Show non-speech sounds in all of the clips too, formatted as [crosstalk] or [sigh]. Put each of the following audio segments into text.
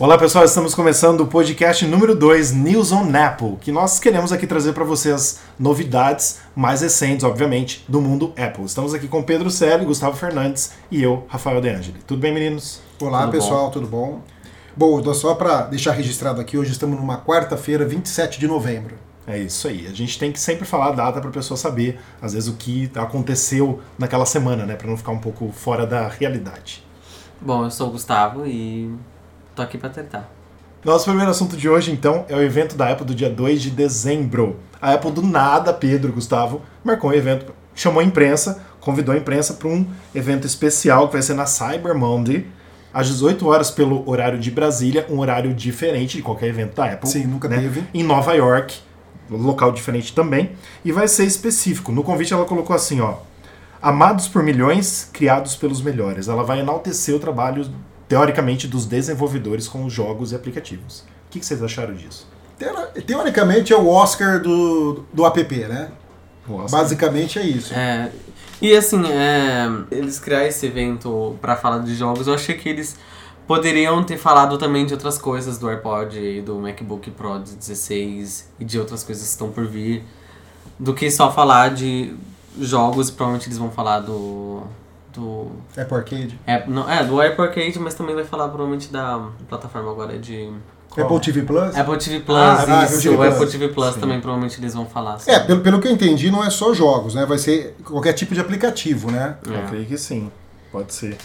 Olá pessoal, estamos começando o podcast número 2, News on Apple, que nós queremos aqui trazer para vocês novidades mais recentes, obviamente, do mundo Apple. Estamos aqui com Pedro Celi, Gustavo Fernandes e eu, Rafael De Angeli. Tudo bem, meninos? Olá tudo pessoal, bom? tudo bom? Bom, só para deixar registrado aqui, hoje estamos numa quarta-feira, 27 de novembro. É isso aí. A gente tem que sempre falar a data para a pessoa saber, às vezes, o que aconteceu naquela semana, né? Para não ficar um pouco fora da realidade. Bom, eu sou o Gustavo e tô aqui para tentar. Nosso primeiro assunto de hoje, então, é o evento da Apple do dia 2 de dezembro. A Apple, do nada, Pedro, Gustavo, marcou um evento, chamou a imprensa, convidou a imprensa para um evento especial que vai ser na Cyber Monday, às 18 horas pelo horário de Brasília, um horário diferente de qualquer evento da Apple. Sim, nunca né? teve. Em Nova York, local diferente também, e vai ser específico. No convite ela colocou assim, ó, amados por milhões, criados pelos melhores. Ela vai enaltecer o trabalho, teoricamente, dos desenvolvedores com os jogos e aplicativos. O que, que vocês acharam disso? Teoricamente é o Oscar do, do app, né? Basicamente é isso. É, e assim, é, eles criaram esse evento para falar de jogos, eu achei que eles poderiam ter falado também de outras coisas do AirPod e do MacBook Pro de 16 e de outras coisas que estão por vir, do que só falar de jogos, provavelmente eles vão falar do do Apple Arcade. é, não, é do Apple Arcade, mas também vai falar provavelmente da plataforma agora de Qual? Apple TV Plus. Apple TV Plus, Ah, ah, Apple isso, TV o Apple Plus. TV Plus Sim. também provavelmente eles vão falar. É, pelo, pelo que eu entendi, não é só jogos, né? Vai ser qualquer tipo de aplicativo, né? Eu É. creio que sim, pode ser.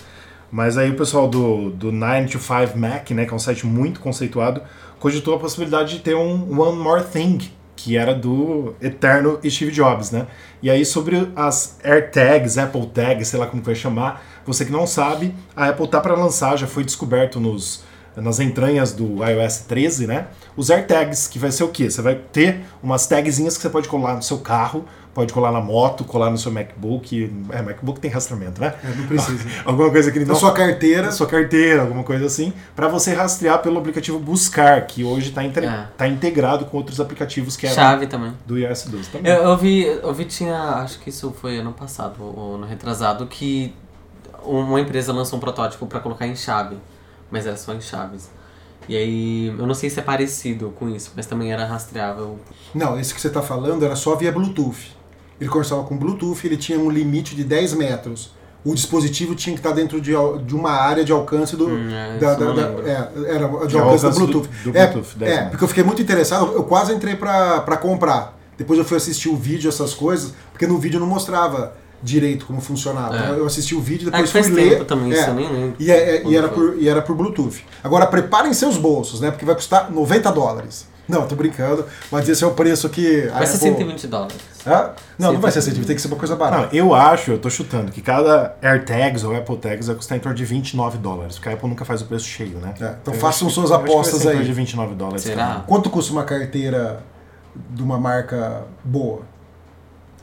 Mas aí o pessoal do, do 9 to 5 Mac, né, que é um site muito conceituado, cogitou a possibilidade de ter um One More Thing, que era do eterno Steve Jobs, né? E aí sobre as AirTags, Apple Tags, sei lá como que vai chamar, você que não sabe, a Apple tá para lançar, já foi descoberto nos nas entranhas do iOS 13, né? Os AirTags, que vai ser o quê? Você vai ter umas tagzinhas que você pode colar no seu carro, pode colar na moto, colar no seu MacBook. É, MacBook tem rastreamento, né? É, não precisa. [laughs] Alguma coisa que ele Na não sua carteira. na sua carteira, alguma coisa assim, para você rastrear pelo aplicativo Buscar, que hoje está É. integrado com outros aplicativos que é Chave também. do iOS 12 também. Eu, eu vi, eu vi tinha, acho que isso foi ano passado ou no retrasado, que uma empresa lançou um protótipo pra colocar em chave, mas era só em chaves. E aí, eu não sei se é parecido com isso, mas também era rastreável. Não, esse que você está falando era só via Bluetooth. Ele conversava com Bluetooth, ele tinha um limite de 10 metros. O dispositivo tinha que estar dentro de, de uma área de alcance do. Hum, é, da, da- da- é, era de De alcance, alcance do do- Bluetooth. do É, Bluetooth, 10 é, porque eu fiquei muito interessado, eu quase entrei pra, pra comprar. Depois eu fui assistir o vídeo, essas coisas, porque no vídeo não mostrava direito como funcionava. É. Então eu assisti o vídeo, Ah, depois faz fui tempo ler. também, é, isso eu nem lembro. e, é- é- e era foi. por, e era por Bluetooth. Agora preparem seus bolsos, né? Porque vai custar 90 dólares. Não, tô brincando, mas esse é o preço que. Vai ser Apple- 120 dólares. Hã? Não, não vai ser 120. 120, tem que ser uma coisa Não, barata. eu acho, eu tô chutando, que cada AirTags ou Apple Tags vai custar em torno de 29 dólares, porque a Apple nunca faz o preço cheio, né? É, então Eu façam acho- suas apostas ser em torno aí. de 29 dólares. Será? Quanto custa uma carteira de uma marca boa?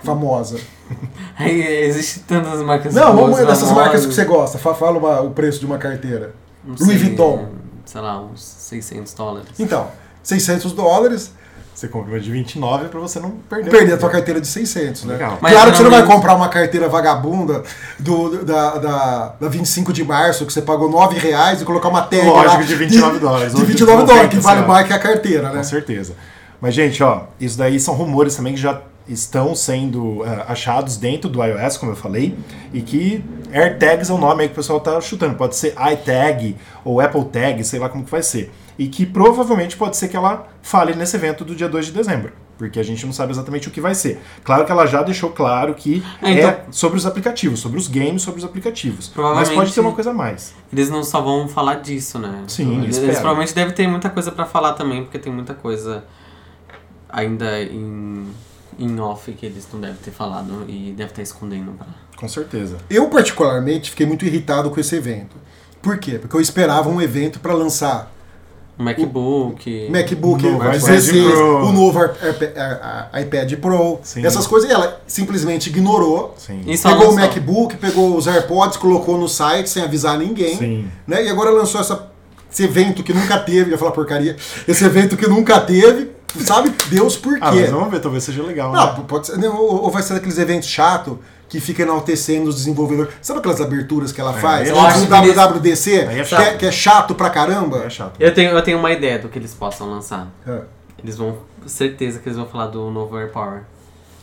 Famosa. [laughs] Aí existem tantas marcas Não, boas, vamos dessas famosas. marcas que você gosta. Fa- Fala uma- o preço de uma carteira. Não Louis sei, Vuitton. Sei lá, uns 600 dólares. Então, 600 dólares, Você compra uma de 29 pra você não perder. perder a tua carteira de 600, né? Legal. Mas claro que você não vai comprar uma carteira vagabunda do, da, da, da 25 de março, que você pagou 9 reais e colocar uma tag Lógico, lá de 29 dólares, De ou de 29 dólares, 90, que vale mais que a carteira, né? Com certeza. Mas, gente, ó, isso daí são rumores também que já estão sendo eh, achados dentro do iOS, como eu falei, e que AirTags é o nome aí que o pessoal tá chutando. Pode ser iTag ou Apple Tag, sei lá como que vai ser. E que provavelmente pode ser que ela fale nesse evento do dia 2 de dezembro. Porque a gente não sabe exatamente o que vai ser. Claro que ela já deixou claro que É, então- é sobre os aplicativos, sobre os games, sobre os aplicativos. Mas pode ter uma coisa a mais. Eles não só vão falar disso, né? Sim, eles, eles provavelmente devem ter muita coisa pra falar também, porque tem muita coisa ainda em, em off que eles não devem ter falado e deve estar escondendo pra. Com certeza. Eu, particularmente, fiquei muito irritado com esse evento. Por quê? Porque eu esperava um evento para lançar O MacBook. MacBook novo iPad 16, Pro. o novo iPad Pro, Sim. essas coisas, e ela simplesmente ignorou. Sim. Pegou o. MacBook, pegou os AirPods, colocou no site sem avisar ninguém. Sim. Né? E agora lançou essa, esse evento que nunca teve, ia falar porcaria, esse evento que nunca teve, sabe Deus por quê? Ah, mas vamos ver, talvez seja legal. né? Não, pode ser, não, ou ou vai ser daqueles eventos chato que fica enaltecendo os desenvolvedores. Sabe aquelas aberturas que ela É, faz? eu acho WWDC, é que, chato. é, que é chato pra caramba. É chato. Eu tenho, eu tenho uma ideia do que eles possam lançar. É. Eles vão. Certeza que eles vão falar do novo Airpower.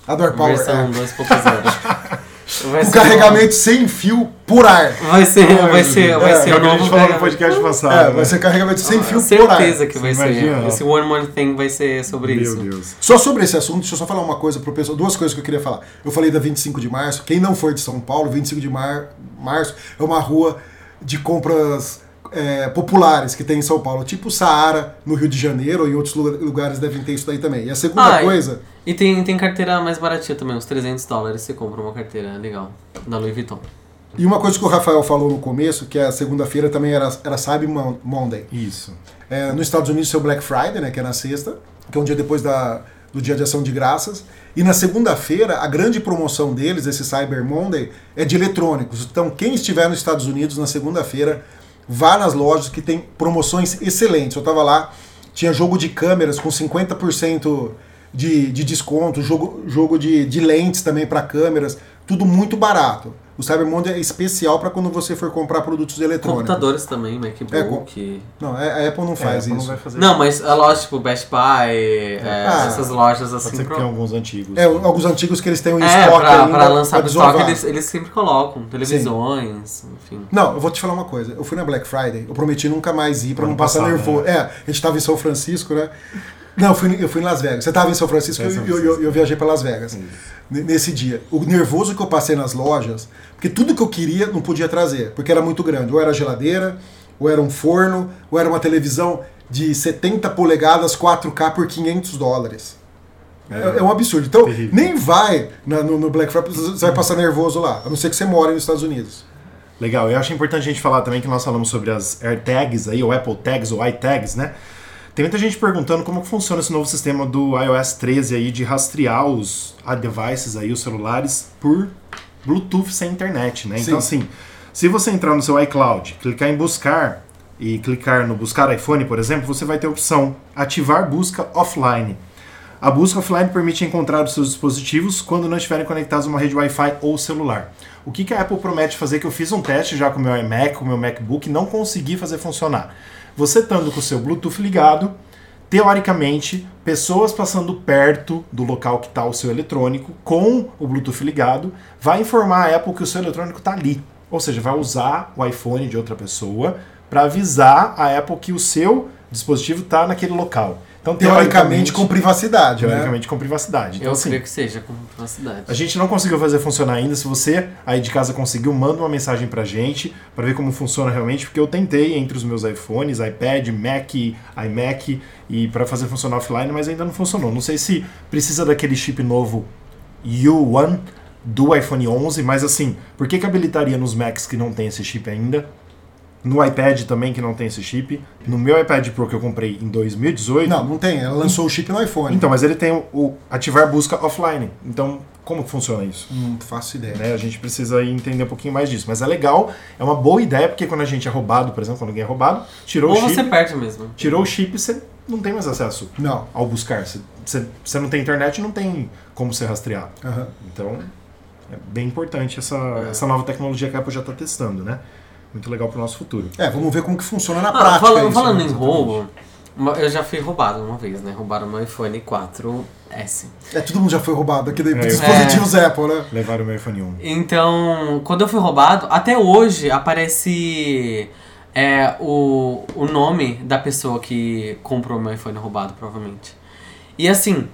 A do AirPower, Versão é. 2.0. [laughs] Vai Com carregamento sem fio por ar. Vai ser, vai ser, vai É, ser É o que a gente novo. falou no podcast É, passado. vai ser carregamento sem fio por ar. Certeza que vai ser. Esse One More Thing vai ser sobre Meu isso. Deus. Só sobre esse assunto, deixa eu só falar uma coisa pro pessoal, duas coisas que eu queria falar. Eu falei da 25 de março, quem não for de São Paulo, 25 de mar, março é uma rua de compras é, populares que tem em São Paulo, tipo Saara, no Rio de Janeiro, ou em outros lu- lugares devem ter isso daí também. E a segunda Ah, e- coisa, E tem, tem carteira mais baratinha também, uns 300 dólares você compra uma carteira legal, da Louis Vuitton. e uma coisa que o Rafael falou no começo, que a segunda-feira também era, era Cyber Mon- Monday. Isso. É, nos Estados Unidos, é o Black Friday, né, que é na sexta, que é um dia depois da, do Dia de Ação de Graças. E na segunda-feira, a grande promoção deles, esse Cyber Monday, é de eletrônicos. Então, quem estiver nos Estados Unidos na segunda-feira, vá nas lojas que tem promoções excelentes. Eu estava lá, tinha jogo de câmeras com 50% de, de desconto, jogo, jogo de, de lentes também para câmeras, tudo muito barato. O Cyber Monday é especial para quando você for comprar produtos eletrônicos. Computadores também, MacBook. Não, a a Apple não faz É, isso. Não vai fazer Não, mas a loja tipo Best Buy, é, Ah, essas lojas Pode assim. ser que pro- tenha alguns antigos. É, alguns antigos que eles têm um É, estoque pra, ainda pra lançar pra estoque eles, eles sempre colocam. Televisões, enfim. Não, eu vou te falar uma coisa. Eu fui na Black Friday, eu prometi nunca mais ir pra Ano não passar nervoso. né? É, a gente tava em São Francisco, né? Não, eu fui, eu fui em Las Vegas. Você tava em São Francisco É, e eu, eu, eu viajei pra Las Vegas. Nesse dia. O nervoso que eu passei nas lojas, porque tudo que eu queria não podia trazer, porque era muito grande. Ou era geladeira, ou era um forno, ou era uma televisão de 70 polegadas 4K por 500 dólares. É, é um absurdo. Então, Terrível. nem vai na- no, no Black Friday, você vai passar nervoso lá, a não ser que você mora nos Estados Unidos. Legal, eu acho importante a gente falar também que nós falamos sobre as AirTags aí, ou Apple Tags, ou iTags, né? Tem muita gente perguntando como que funciona esse novo sistema do iOS 13 aí de rastrear os a devices aí, os celulares, por Bluetooth sem internet, né? Então Sim. assim, se você entrar no seu iCloud, clicar em buscar e clicar no buscar iPhone, por exemplo, você vai ter a opção ativar busca offline. A busca offline permite encontrar os seus dispositivos quando não estiverem conectados a uma rede Wi-Fi ou celular. O que, que a Apple promete fazer? Que eu fiz um teste já com o meu iMac, com o meu MacBook, e não consegui fazer funcionar. Você estando com o seu Bluetooth ligado, teoricamente, pessoas passando perto do local que está o seu eletrônico com o Bluetooth ligado, vai informar a Apple que o seu eletrônico está ali. Ou seja, vai usar o iPhone de outra pessoa para avisar a Apple que o seu dispositivo está naquele local. Então, Teoricamente com privacidade, né? teoricamente com privacidade. Então, Eu assim, creio que seja com privacidade. a gente não conseguiu fazer funcionar ainda. Se você aí de casa conseguiu, manda uma mensagem pra gente pra ver como funciona realmente, porque eu tentei entre os meus iPhones, iPad, Mac, iMac e pra fazer funcionar offline, mas ainda não funcionou. Não sei se precisa daquele chip novo U1 do iPhone 11, mas assim, por que que habilitaria nos Macs que não tem esse chip ainda? No iPad também que não tem esse chip. No meu iPad Pro que eu comprei em 2018, Não, não tem. Ela lançou o chip no iPhone. então, mas ele tem o, o ativar busca offline. Então, como que funciona isso? Não faço ideia. Né? A gente precisa entender um pouquinho mais disso. Mas é legal, é uma boa ideia, porque quando a gente é roubado, por exemplo, quando alguém é roubado, tirou Ou o chip, você perde mesmo. tirou o chip, você não tem mais acesso Não. ao buscar. Você, você, você não tem internet, não tem como ser rastrear. Aham. Então, é bem importante essa, essa nova tecnologia que a Apple já está testando, né? Muito legal para o nosso futuro. É, vamos ver como que funciona na Ah, prática. fala- isso, falando né? em roubo, eu já fui roubado uma vez, né? Roubaram meu iPhone 4S. É, todo mundo já foi roubado aqui É, dispositivos Apple, né? Levaram o meu iPhone 1. Então, quando eu fui roubado, até hoje aparece é, o, o nome da pessoa que comprou meu iPhone roubado, provavelmente. E assim,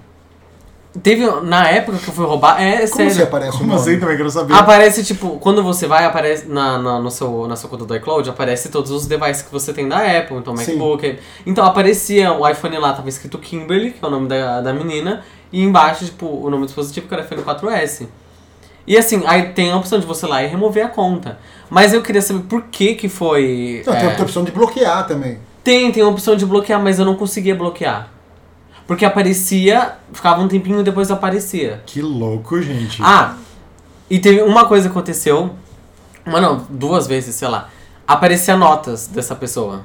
teve. Na época que eu fui roubar, é Como sério. você aparece Como assim também? Quero saber. Aparece, tipo, quando você vai, aparece na, na, no seu, na sua conta do iCloud, aparece todos os devices que você tem da Apple, então Sim. MacBook. Então aparecia o iPhone lá, tava escrito Kimberly, que é o nome da, da menina, e embaixo, tipo, o nome do dispositivo que era iPhone 4S. E assim, aí tem a opção de você ir lá e remover a conta. Mas eu queria saber por que que foi. Não, tem é, a opção de bloquear também. tem, tem a opção de bloquear, mas eu não conseguia bloquear. Porque aparecia, ficava um tempinho e depois aparecia. Que louco, gente. Ah, e teve uma coisa que aconteceu. Uma não, duas vezes, sei lá. Aparecia notas dessa pessoa.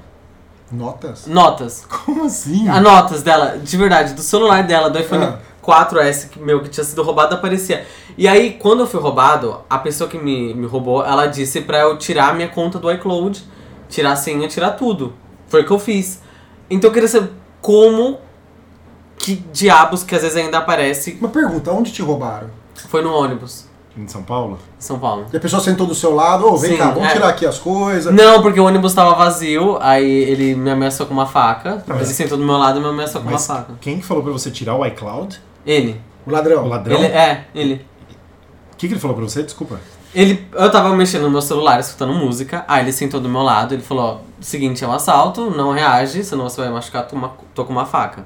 Notas? Notas. Como assim? A notas dela, de verdade, do celular dela, do iPhone Ah. 4S que- meu que tinha sido roubado aparecia. E aí, quando eu fui roubado, a pessoa que me, me roubou, ela disse pra eu tirar a minha conta do iCloud, tirar a senha, tirar tudo. Foi o que eu fiz. Então eu queria saber como que diabos que às vezes ainda aparece Uma pergunta, onde te roubaram? foi no ônibus Em São Paulo? em São Paulo. E a pessoa sentou do seu lado, ô, vem Sim, cá, vamos é. tirar aqui as coisas. Não, porque o ônibus tava vazio, aí ele me ameaçou com uma faca. Mas- Ele sentou do meu lado e me ameaçou com uma faca. quem que falou pra você tirar o iCloud? Ele. O ladrão. O ladrão? Ele é, ele. O que, que ele falou pra você? Desculpa. Ele, eu tava mexendo no meu celular, escutando música, aí ele sentou do meu lado, ele falou, ó, seguinte, é um assalto, não reage, senão você vai machucar, tô, uma- tô com uma faca.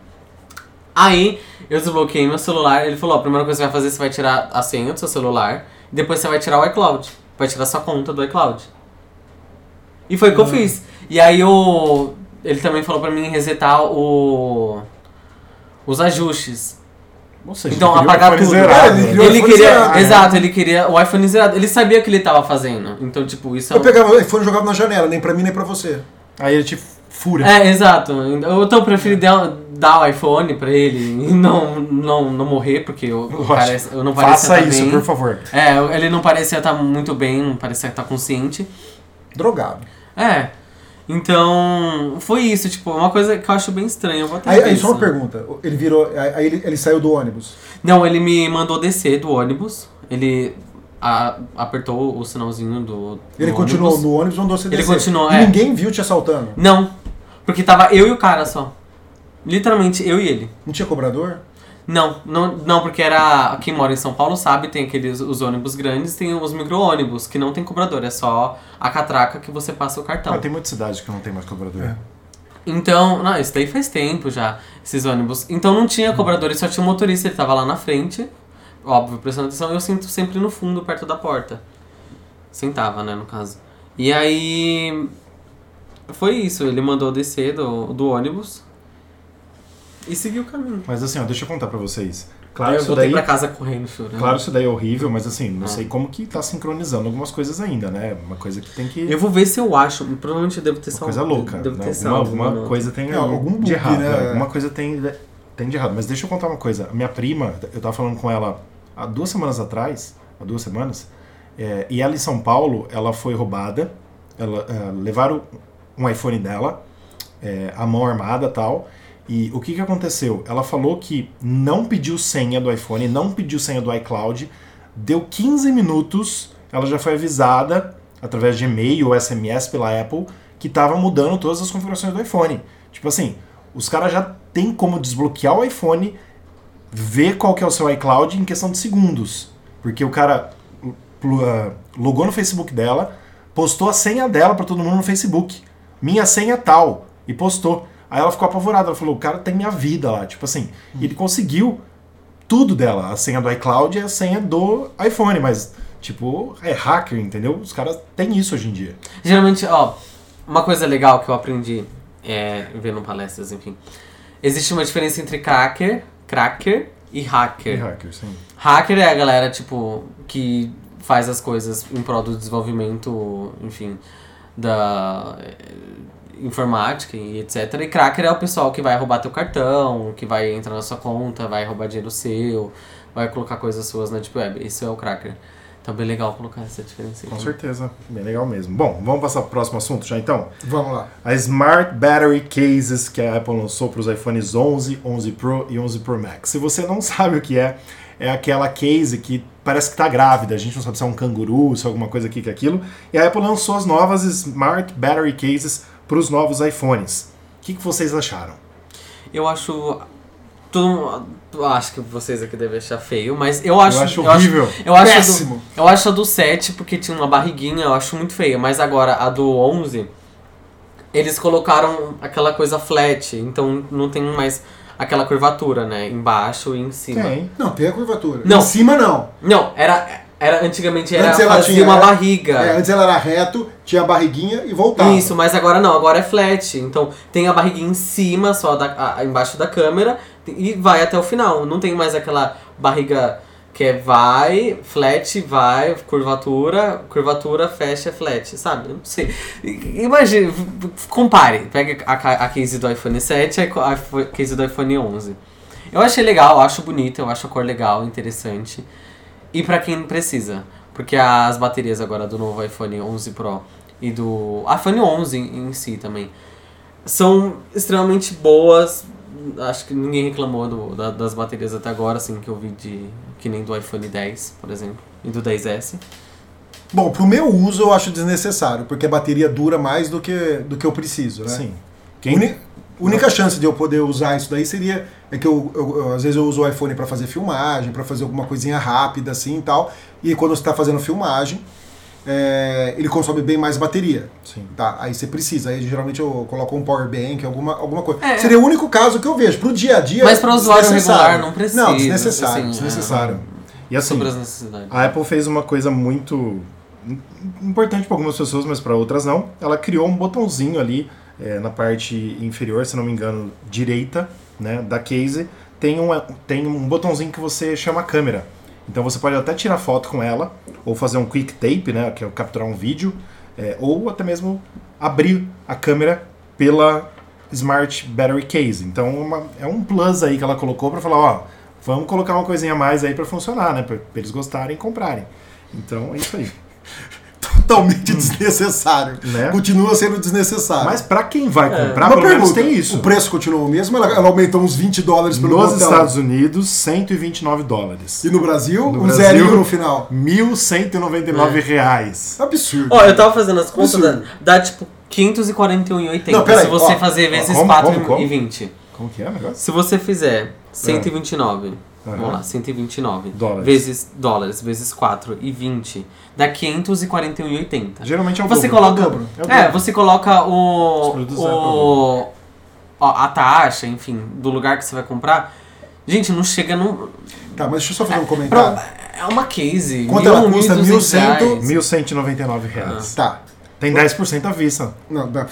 Aí, eu desbloqueei meu celular, ele falou, a primeira coisa que você vai fazer, você vai tirar a senha do seu celular, e depois você vai tirar o iCloud, vai tirar sua conta do iCloud. E foi o que eu fiz. E aí, o, ele também falou pra mim resetar o, os ajustes. Ou seja, Então, ele apagar tudo. zerado, É, ele né? queria- o Ele iPhone queria, zerado. exato, ele queria o iPhone zerado. Ele sabia o que ele tava fazendo. Então, tipo, isso é Eu um- pegava o iPhone e jogava na janela, nem pra mim nem pra você. Aí ele te fura. É, exato. Então eu preferi dar, dar o iPhone pra ele e não, não, não morrer, porque eu, parece, eu não parecia Faça tá isso, bem. por favor. É, ele não parecia estar muito bem, não parecia estar consciente. Drogado. É. Então, foi isso, tipo, uma coisa que eu acho bem estranha. Eu vou até Aí, aí só uma pergunta. Ele virou. Aí ele, ele saiu do ônibus. Não, ele me mandou descer do ônibus. Ele a- apertou o sinalzinho do. Ele do continuou ônibus. no ônibus, mandou você Ele descer. continuou, E é. ninguém viu te assaltando. Não, porque tava eu e o cara só. Literalmente eu e ele. Não tinha cobrador? Não, não, não, porque era. Quem mora em São Paulo sabe, tem aqueles os ônibus grandes, tem os micro-ônibus, que não tem cobrador, é só a catraca que você passa o cartão. Ah, tem muita cidade que não tem mais cobrador. É. Então, não, isso daí faz tempo já, esses ônibus. Então não tinha cobrador, e só tinha um motorista, ele tava lá na frente, óbvio, prestando atenção, eu sinto sempre no fundo, perto da porta. Sentava, né, no caso. E aí. Foi isso, ele mandou descer do, do ônibus e seguiu o caminho. Mas assim, ó, deixa eu contar pra vocês. Aí Claro, eu isso voltei daí, pra casa correndo, chorando. claro, isso daí é horrível, mas assim, não Ah. sei como que tá sincronizando algumas coisas ainda, né? Uma coisa que tem que. Eu vou ver se eu acho. Provavelmente eu devo ter Uma salvo. coisa louca. Devo né? ter Alguma, salvo. alguma mano. coisa tem É, algum de bug, errado. né? né? Alguma coisa tem, tem de errado. Mas deixa eu contar uma coisa. A minha prima, eu tava falando com ela há duas semanas atrás, há duas semanas, é, e ela em São Paulo, ela foi roubada. Ela, é, levaram um iPhone dela, é, a mão armada tal. E o que, que aconteceu? Ela falou que não pediu senha do iPhone, não pediu senha do iCloud. Deu 15 minutos, ela já foi avisada através de e-mail ou SMS pela Apple que tava mudando todas as configurações do iPhone. Tipo assim, os caras já tem como desbloquear o iPhone, ver qual que é o seu iCloud em questão de segundos. Porque o cara ah, logou no Facebook dela, postou a senha dela pra todo mundo no Facebook. Minha senha tal. E postou. Aí ela ficou apavorada. Ela falou: o cara tem minha vida lá. Tipo assim, e ele conseguiu tudo dela. A senha do iCloud e a senha do iPhone. Mas, tipo, é hacker, entendeu? Os caras têm isso hoje em dia. Geralmente, ó, uma coisa legal que eu aprendi é, vendo palestras, enfim. Existe uma diferença entre cracker, cracker e hacker. É hacker, sim. Hacker é a galera, tipo, que faz as coisas em prol do desenvolvimento, enfim, da eh, informática e etc. E cracker é o pessoal que vai roubar teu cartão, que vai entrar na sua conta, vai roubar dinheiro seu, vai colocar coisas suas na Deep Web. Esse é o cracker. Então, bem legal colocar essa diferença aí. Com certeza. Bem legal mesmo. Bom, vamos passar pro próximo assunto já então? Vamos lá. A Smart Battery Cases que a Apple lançou para os iPhones 11, 11 Pro e 11 Pro Max. Se você não [laughs] sabe o que é, é aquela case que parece que está grávida. A gente não sabe se é um canguru, se é alguma coisa aqui que é aquilo. E a Apple lançou as novas Smart Battery Cases para os novos iPhones. O que, que vocês acharam? Eu acho. Eu acho que vocês aqui devem achar feio, mas eu acho. eu acho eu acho- horrível. Eu acho, Péssimo. do, eu acho a do 7 porque tinha uma barriguinha, eu acho muito feia. Mas agora a do 11, eles colocaram aquela coisa flat, então não tem mais aquela curvatura, né? Embaixo e em cima. Tem. Não, tem a curvatura. Não. Em cima não. Não, era, era antigamente era Antes ela fazia tinha- uma era- barriga. É, antes ela era reto, tinha a barriguinha e voltava. Isso, mas agora não, agora é flat. Então tem a barriguinha em cima, só da, a- a- embaixo da câmera, e vai até o final. Não tem mais aquela barriga que é vai, flat, vai, curvatura, curvatura, fecha, flat, sabe? Eu não sei. Imagina, compare. Pega a, a case do iPhone 7 e a case do iPhone 11. Eu achei legal, acho bonito, eu acho a cor legal, interessante. E pra quem precisa, porque as baterias agora do novo iPhone 11 Pro e do iPhone 11 em, em si também são extremamente boas. Acho que ninguém reclamou do, da- das baterias até agora, assim, que eu vi de. que nem do iPhone 10, por exemplo, e do 10S. Bom, pro meu uso eu acho desnecessário, porque a bateria dura mais do que, do que eu preciso, né? Sim. Quem... Uni- única chance de eu poder usar isso daí seria é que eu, eu- eu- às vezes eu uso o iPhone para fazer filmagem, para fazer alguma coisinha rápida assim e tal. E quando você está fazendo filmagem, é, ele consome bem mais bateria. Sim. Tá, aí você precisa. Aí geralmente eu coloco um power bank, alguma, alguma coisa. É. Seria o único caso que eu vejo. Pro dia a dia. Mas pra usuário desnecessário. regular não precisa, Não, desnecessário. assim, desnecessário. E assim, sobre as necessidades. a Apple fez uma coisa muito im- importante para algumas pessoas, mas para outras não. Ela criou um botãozinho ali é, na parte inferior, se não me engano, direita, né, da case. Tem um, tem um botãozinho que você chama a câmera. Então você pode até tirar foto com ela, ou fazer um quick tape, né, que é capturar um vídeo, é, ou até mesmo abrir a câmera pela Smart Battery Case. Então uma- é um plus aí que ela colocou para falar, ó, vamos colocar uma coisinha a mais aí para funcionar, né, para eles gostarem e comprarem. Então é isso aí. [laughs] Totalmente [laughs] desnecessário. Hum. Né? Continua sendo desnecessário. Mas para quem vai É. comprar, Uma pelo menos pergunta, tem isso. O preço continuou o mesmo? Ela, ela aumentou uns 20 dólares pelo Nos botão. Estados Unidos, 129 dólares. E no Brasil, No um Brasil- zerinho no final. 1.199 reais. Absurdo. Ó, eu tava fazendo as contas, dá, dá tipo 541,80 Não, peraí, se você ó, fazer vezes como, 4 como, como? e 20. Como que é o negócio? Se você fizer 129, Aham. vamos lá, 129 Dólares. vezes dólares vezes 4 e 20, dá 541,80. Geralmente é o Você dobro. coloca, É o dobro. É é, você coloca o, o ó, a taxa, enfim, do lugar que você vai comprar. Gente, não chega num Tá, mas deixa eu só fazer um Pro- comentário. é uma case. Quanto ela custa? 1.200 1.100? reais. 1.199 reais. Tá. Tem 10% à vista. Não, dá.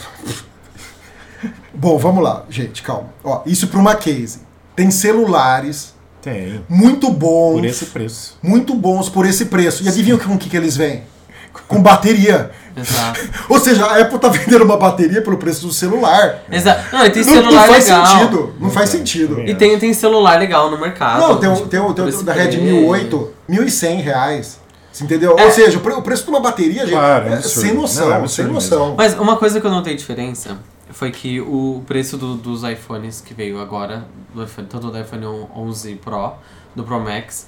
Bom, vamos lá, gente, calma. Ó, isso para uma case. Tem celulares Tem. muito bons. Por esse preço. Muito bons por esse preço. E adivinha com o que, que eles vêm? Com bateria. Exato. [laughs] Ou seja, a Apple tá vendendo uma bateria pelo preço do celular. Exato. Não, e tem Não, celular não faz legal. sentido. Não Não faz sentido. E tem, tem celular legal no mercado. Não, tem o, tipo, tem o, tem o esse da Redmi preço. 8, 1.100 reais. Você entendeu? É. Ou seja, o pre- o preço de uma bateria, gente, Claro, é é sem noção, Não, é sem noção. Mas uma coisa que eu notei diferença foi que o preço do- dos iPhones que veio agora, do iPhone, tanto do iPhone 11 Pro, do Pro Max,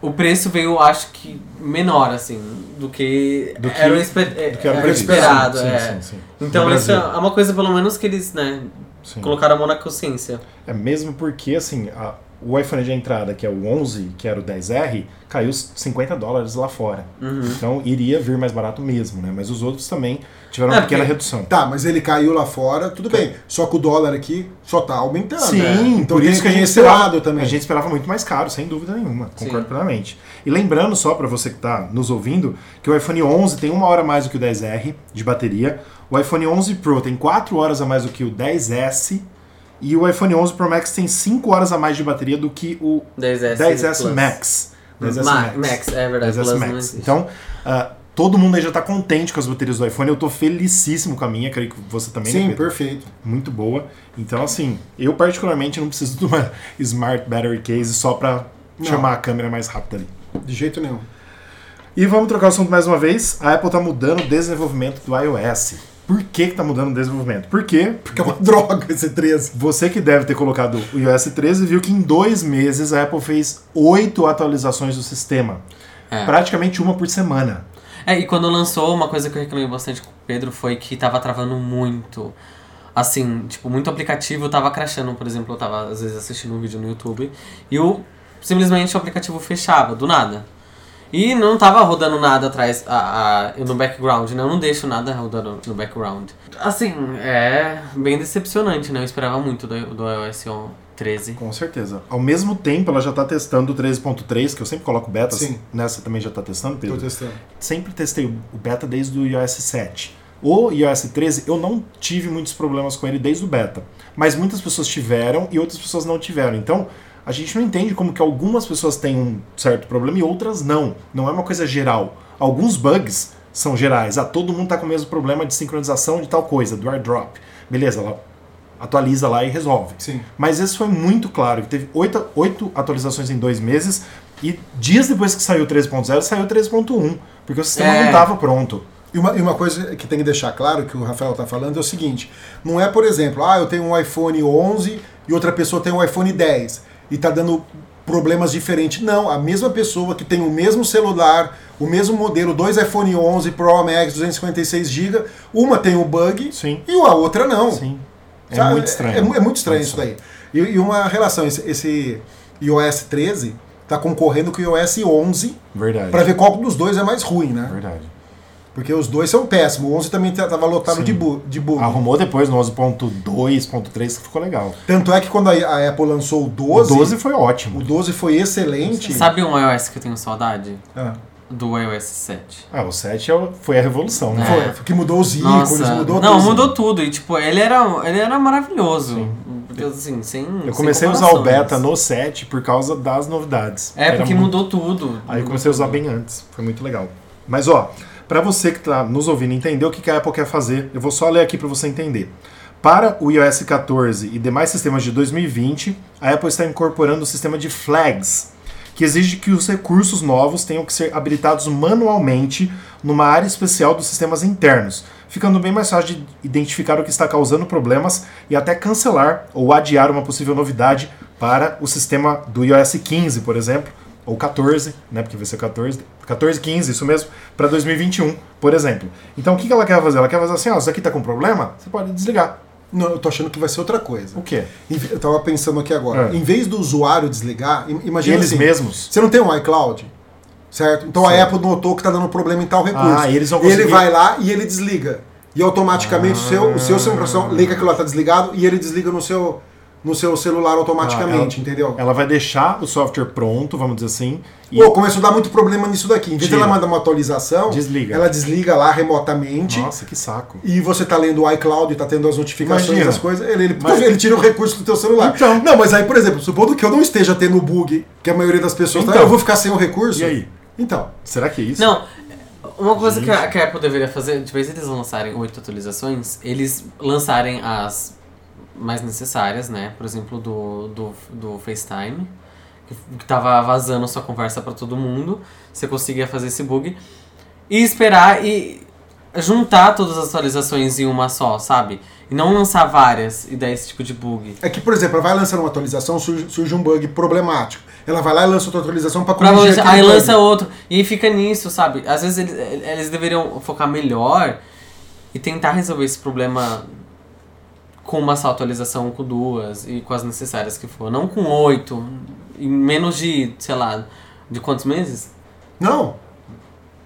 o preço veio, acho que, menor, assim, do que, Do que- era, o esper- é, do que era era previsto. esperado. Sim, é. sim, sim. Então isso é uma coisa, pelo menos, que eles né, colocaram a mão na consciência. É mesmo porque, assim, a- o iPhone de entrada, que é o 11, que era o 10R, caiu 50 dólares lá fora. Uhum. Então iria vir mais barato mesmo, né? Mas os outros também tiveram É, uma pequena porque- redução. Tá, mas ele caiu lá fora, tudo bem. Só que o dólar aqui só tá aumentando. Sim, né? então por isso que a gente esperava, também. A gente esperava muito mais caro, sem dúvida nenhuma. Concordo Sim. plenamente. E lembrando só para você que está nos ouvindo, que o iPhone 11 tem uma hora a mais do que o 10R de bateria. O iPhone 11 Pro tem 4 horas a mais do que o 10S. E o iPhone 11 Pro Max tem 5 horas a mais de bateria do que o 10S, 10S Plus. Max. 10S Ma- Max. Max, é verdade, 10S Plus não Max. Então, ah, todo mundo aí já está contente com as baterias do iPhone. Eu tô felicíssimo com a minha, creio que você também. né, Sim, Pedro? perfeito. muito boa. Então, assim, eu particularmente não preciso [laughs] de uma Smart Battery Case só para Não. chamar a câmera mais rápida ali. De jeito nenhum. E vamos trocar o assunto mais uma vez. A Apple tá mudando o desenvolvimento do iOS. Por que que tá mudando o desenvolvimento? Porque Porque é uma droga esse 13. você que deve ter colocado o iOS 13 viu que em dois meses a Apple fez oito atualizações do sistema. É. Praticamente uma por semana. É, e quando lançou, uma coisa que eu reclamei bastante com o Pedro foi que tava travando muito. Assim, tipo, muito aplicativo tava crashando. Por exemplo, eu tava às vezes assistindo um vídeo no YouTube e o, simplesmente o aplicativo fechava, do nada. E não tava rodando nada atrás, a, a- no background, né? Eu não deixo nada rodando no background. Assim, é bem decepcionante, né? Eu esperava muito do, do iOS 13. Com certeza. Ao mesmo tempo, ela já tá testando o 13.3, que eu sempre coloco betas. Sim. Nessa também já tá testando, Tô Pedro? testando. sempre testei o beta desde o iOS 7. O iOS 13 eu não tive muitos problemas com ele desde o beta, mas muitas pessoas tiveram e outras pessoas não tiveram. Então a gente não entende como que algumas pessoas têm um certo problema e outras não. Não é uma coisa geral. Alguns bugs são gerais. Ah, todo mundo tá com o mesmo problema de sincronização de tal coisa, do airdrop. Beleza, ela atualiza lá e resolve. Sim. Mas esse foi muito claro, que teve oito, oito atualizações em dois meses e dias depois que saiu o 3.0, saiu o 3.1, porque o sistema É. não estava pronto. E uma, e uma coisa que tem que deixar claro, que o Rafael está falando, é o seguinte: não é, por exemplo, ah, eu tenho um iPhone 11 e outra pessoa tem um iPhone 10 e está dando problemas diferentes. Não, a mesma pessoa que tem o mesmo celular, o mesmo modelo, dois iPhone 11 Pro Max 256 GB, uma tem o bug Sim. e a outra não. Sim. É Sabe? muito estranho. É, mu- é muito estranho isso daí. E, e uma relação, esse, esse iOS 13 está concorrendo com o iOS 11 Verdade. para ver qual dos dois é mais ruim, né? Verdade. Porque os dois são péssimos. O 11 também estava lotado Sim. de, bu de bug. Arrumou depois no 11.2.3 que ficou legal. Tanto é que quando a, a Apple lançou o O 12, 12 foi o ótimo. 12 foi excelente. Sabe um iOS que eu tenho saudade? Ah, Do iOS 7. Ah, o 7 é o- foi a revolução, né? foi, foi que mudou os ícones, Nossa, mudou não, tudo. mudou tudo. E tipo, ele era, ele era maravilhoso. Assim, sem. Eu comecei a usar o beta no 7 por causa das novidades. É, Era porque muito- mudou tudo. Aí eu Mudou comecei a usar tudo. bem antes. Foi muito legal. Mas ó, pra você que tá nos ouvindo entender o que a Apple quer fazer, eu vou só ler aqui pra você entender. Para o iOS 14 e demais sistemas de 2020, a Apple está incorporando o sistema de flags, que exige que os recursos novos tenham que ser habilitados manualmente numa área especial dos sistemas internos, ficando bem mais fácil de identificar o que está causando problemas e até cancelar ou adiar uma possível novidade para o sistema do iOS 15, por exemplo, ou 14, né, porque vai ser 14, 14, 15, isso mesmo, para 2021, por exemplo. Então o que que ela quer fazer? Ela quer fazer assim, ó, isso aqui tá com problema, você pode desligar. Não, eu tô achando que vai ser outra coisa. O quê? Eu tava pensando aqui agora. É. Em vez do usuário desligar, im- imagina Eles assim, mesmos. Você não tem um iCloud? Certo? Então a Certo. Apple notou que tá dando problema em tal recurso. Ah, eles vão Ele conseguir- vai lá e ele desliga. E automaticamente o seu, o seu Ah. celular liga que aquilo lá tá desligado e ele desliga no seu, no seu celular automaticamente, Ah, entendeu? Ela vai deixar o software pronto, vamos dizer assim, e Pô, começou a dar muito problema nisso daqui. Em vez de ela mandar uma atualização, Desliga. ela desliga lá remotamente. nossa, que saco. E você tá lendo o iCloud, tá tendo as notificações, Imagina. as coisas, ele, ele, Mas- [laughs] ele tira o recurso do teu celular. Então. Não, mas aí, por exemplo, supondo que eu não esteja tendo o bug que a maioria das pessoas tá, Então. eu vou ficar sem o recurso. E aí? Então, Será que é isso? Não, uma coisa que a, que a Apple deveria fazer, de vez eles lançarem oito atualizações, eles lançarem as mais necessárias, né? Por exemplo, do, do, do FaceTime, que, que tava vazando sua conversa pra todo mundo, você conseguia fazer esse bug, e esperar e juntar todas as atualizações em uma só, sabe? E não lançar várias e dar esse tipo de bug. é que, por exemplo, ela vai lançando uma atualização, surge, surge um bug problemático. Ela vai lá e lança outra atualização pra Pra corrigir aquele aí bug. lança outro. E fica nisso, sabe? Às vezes eles, eles deveriam focar melhor e tentar resolver esse problema com uma só atualização, com duas e com as necessárias que for. Não com oito, em menos de, sei lá, de quantos meses? Não,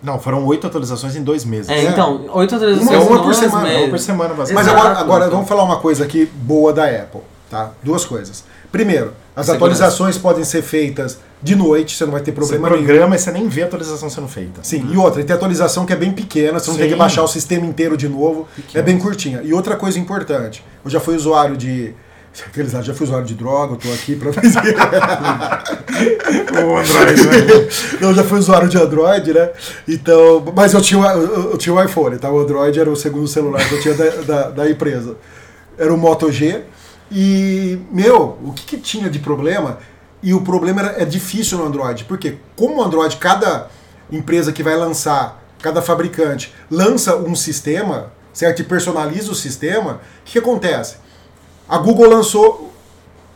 Não, foram oito atualizações em dois meses. É, É. então, oito atualizações Uma- uma em por dois semana, meses. Uma por semana, mas basicamente. Agora, agora vamos falar uma coisa aqui boa da Apple, tá? Duas coisas. Primeiro, as Segurança. atualizações podem ser feitas de noite, você não vai ter Você problema nenhum. programa e você nem vê a atualização sendo feita. Sim, e outra, e tem atualização que é bem pequena, você não tem que baixar o sistema inteiro de novo, é bem curtinha. E outra coisa importante, eu já fui usuário de. [laughs] Aqueles, já fui usuário de droga, eu tô aqui pra fazer. [laughs] O Android, né? Não, eu já fui usuário de Android, né? Então. Mas eu tinha, o- eu, eu tinha o iPhone, tá? O Android era o segundo celular que eu tinha da, da, da empresa. Era o Moto G. E, meu, o que, que tinha de problema? E o problema era, é difícil no Android. Porque, como o Android, cada empresa que vai lançar, cada fabricante, lança um sistema, certo? E personaliza o sistema, o que, que acontece? A Google lançou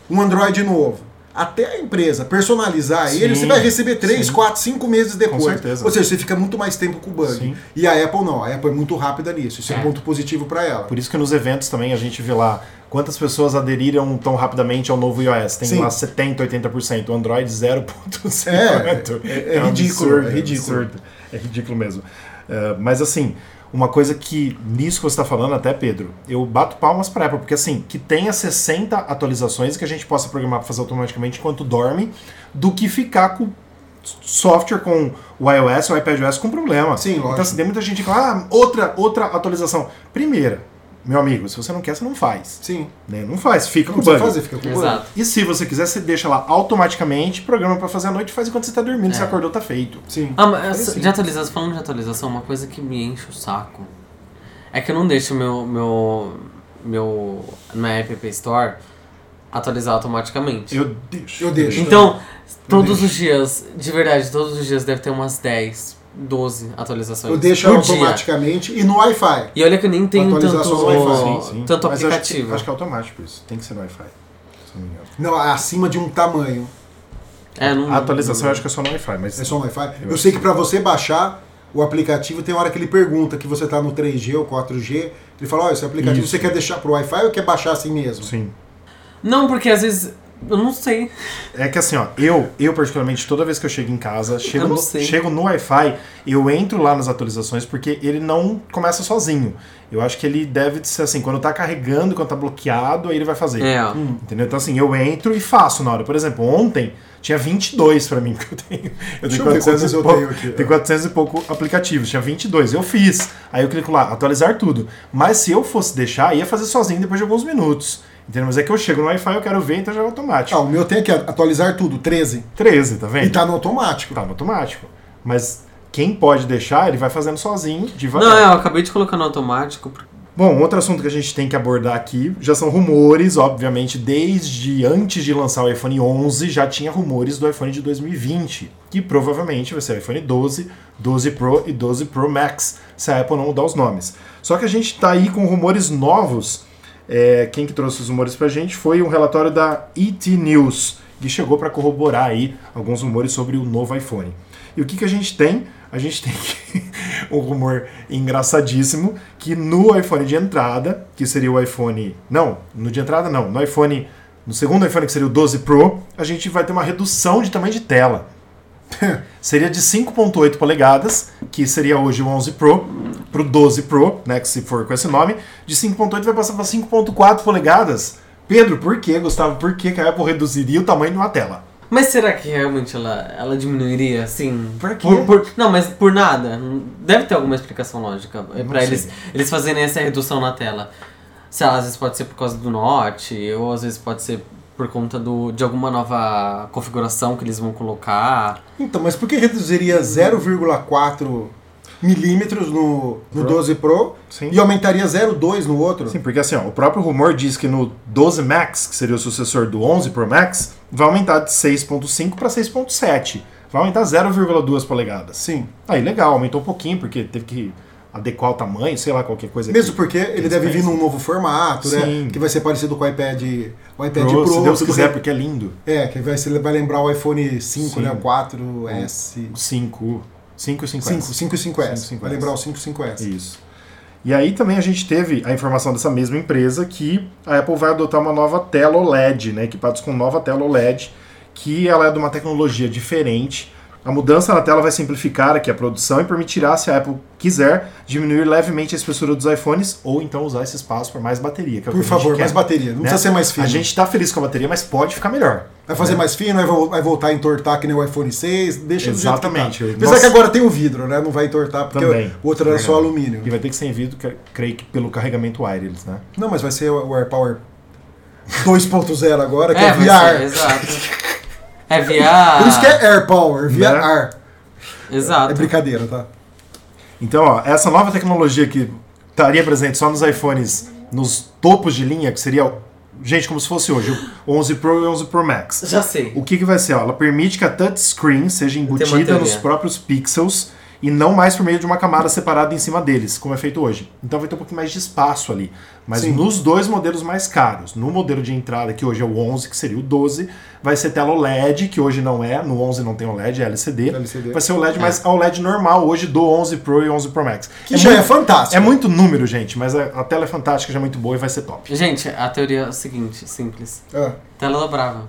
um Android novo. Até a empresa personalizar Sim, ele, você vai receber 3, sim. 4, 5 meses depois. certeza. Ou seja, você fica muito mais tempo com o bug. Sim. E a Apple não, a Apple é muito rápida nisso. Isso é, um É. ponto positivo para ela. Por isso que nos eventos também a gente vê lá quantas pessoas aderiram tão rapidamente ao novo iOS. Tem Sim. lá 70%, 80%. O Android 0.5%. É, é- [laughs] é ridículo, é ridículo. absurdo. É ridículo mesmo. É, mas assim, uma coisa que nisso que você está falando até, Pedro, eu bato palmas para Apple, porque assim, que tenha 60 atualizações que a gente possa programar para fazer automaticamente enquanto dorme, do que ficar com software com o iOS ou o iPadOS com problema. Sim, lógico. Então assim, tem muita gente que fala, ah, outra, outra atualização. Primeira, meu amigo, se você não quer, você não faz. Sim. Né? Não faz, fica Não com o bug. fazer, fica com o bug. Exato. E se você quiser, você deixa lá automaticamente, programa pra fazer à noite, faz enquanto você tá dormindo, É. você acordou, tá feito. Sim. Ah, mas Parecido. de atualização, falando de atualização, uma coisa que me enche o saco é que eu não deixo meu, meu, meu na App Store atualizar automaticamente. Eu deixo. Eu deixo. Então, todos deixo. os dias, de verdade, todos os dias deve ter umas 10, 12 atualizações. Eu deixo por dia. automaticamente e no Wi-Fi. E olha que eu nem tenho tanto, Atualização no Wi-Fi. Sim, sim. tanto Mas eu acho que- aplicativo. Acho que, é automático isso. Tem que ser no Wi-Fi. Se não. Não, acima de um tamanho. É, não, A atualização eu acho que é só no Wi-Fi, mas. É só no Wi-Fi. Eu Eu sei que para você baixar o aplicativo, tem hora que ele pergunta que você tá no 3G ou 4G. Ele fala, ó, esse aplicativo Isso. você quer deixar pro Wi-Fi ou quer baixar assim mesmo? Sim. Não, porque às vezes. Eu não sei. É que assim, ó, eu, eu particularmente, toda vez que eu chego em casa, chego, no, chego no Wi-Fi, eu entro lá nas atualizações porque ele não começa sozinho. Eu acho que ele deve ser assim, quando tá carregando, quando tá bloqueado, aí ele vai fazer. É, ó. Entendeu? Então assim, eu entro e faço na hora. Por exemplo, ontem tinha 22 pra mim, [laughs] porque eu tenho. Eu tenho eu ver 400 quantos e eu pouco, tenho aqui, ó. 400 e pouco aplicativos, tinha 22. Eu fiz. Aí eu clico lá, atualizar tudo. Mas se eu fosse deixar, ia fazer sozinho depois de alguns minutos. Entendeu? Mas é que eu chego no Wi-Fi, eu quero ver, então já é automático. Ah, o meu tem que atualizar tudo, 13. 13, tá vendo? E tá no automático. Tá no automático. Mas quem pode deixar, ele vai fazendo sozinho, devagar. Não, é, eu acabei de colocar no automático. Bom, outro assunto que a gente tem que abordar aqui já são rumores, obviamente, desde antes de lançar o iPhone 11 já tinha rumores do iPhone de 2020, que provavelmente vai ser o iPhone 12, 12 Pro e 12 Pro Max, se a Apple não mudar os nomes. Só que a gente tá aí com rumores novos. É, quem que trouxe os rumores pra gente foi um relatório da ET News, que chegou para corroborar aí alguns rumores sobre o novo iPhone. E o que, que a gente tem? A gente tem [laughs] um rumor engraçadíssimo que no iPhone de entrada, que seria o iPhone. Não, no de entrada não, no iPhone. No segundo iPhone, que seria o 12 Pro, a gente vai ter uma redução de tamanho de tela. [laughs] seria de 5.8 polegadas, que seria hoje o 11 Pro, pro 12 Pro, né, que se for com esse nome, de 5.8 vai passar para 5.4 polegadas. Pedro, por que, Gustavo, por que que a Apple reduziria o tamanho de uma tela? Mas será que realmente ela, ela diminuiria assim? Por quê? Por, por- não, mas por nada. Deve ter alguma explicação lógica é sei. eles, eles fazerem essa redução na tela. Sei lá, às vezes pode ser por causa do Note, ou às vezes pode ser por conta do, de alguma nova configuração que eles vão colocar. Então, mas por que reduziria 0,4 milímetros no, no Pro. 12 Pro Sim. e aumentaria 0,2 no outro? Sim, porque assim, ó, o próprio rumor diz que no 12 Max, que seria o sucessor do 11 Pro Max, vai aumentar de 6.5 para 6.7. Vai aumentar 0,2 polegadas. Sim. Aí legal, aumentou um pouquinho, porque teve que adequar o tamanho, sei lá, qualquer coisa Mesmo que- porque ele deve vir num novo formato, né? Sim. Que vai ser parecido com o iPad, o iPad Pro, Pro. se Deus quiser, porque é lindo. É, que vai, ser, vai lembrar o iPhone 5, Sim. né? O 4S. O 5, 5 e 5S. 5, 5 e 5S. 5 e 5S. Vai lembrar o 5 e 5S. Isso. E aí também a gente teve a informação dessa mesma empresa que a Apple vai adotar uma nova tela OLED, né, equipados com nova tela OLED, que ela é de uma tecnologia diferente. A mudança na tela vai simplificar aqui a produção e permitirá, se a Apple quiser, diminuir levemente a espessura dos iPhones ou então usar esse espaço para mais bateria. que é Por favor, mais bateria. Não né? precisa ser mais fino. A gente tá feliz com a bateria, mas pode ficar melhor. Vai fazer mais fino, vai vo- vai voltar a entortar que nem o iPhone 6, deixa do jeito que Exatamente. tá. Apesar Nossa. que agora tem o vidro, né? Não vai entortar porque Também. o outro era só Verdade. alumínio. E vai ter que ser em vidro, creio que pelo carregamento wireless, né? Não, mas vai ser o AirPower 2.0 agora, que é, é, vai VR. ser, exato. [laughs] É VR. Por isso que é AirPower, Né? VR. Exato. É brincadeira, tá? Então, ó, essa nova tecnologia que estaria presente só nos iPhones, nos topos de linha, que seria, gente, como se fosse hoje, o 11 Pro e o 11 Pro Max. Já sei. O que, que vai ser? Ó, ela permite que a touchscreen seja embutida nos próprios pixels e não mais por meio de uma camada separada em cima deles, como é feito hoje. Então vai ter um pouquinho mais de espaço ali. Mas Sim. nos dois modelos mais caros, no modelo de entrada, que hoje é o 11, que seria o 12, vai ser tela OLED, que hoje não é, no 11 não tem OLED, é LCD. LCD. Vai ser o LED, mas a OLED normal hoje do 11 Pro e 11 Pro Max. Que já muito- é fantástico. É muito número, gente, mas a, a tela é fantástica, já é muito boa e vai ser top. Gente, a teoria é a seguinte, simples. Ah. Tela dobrável.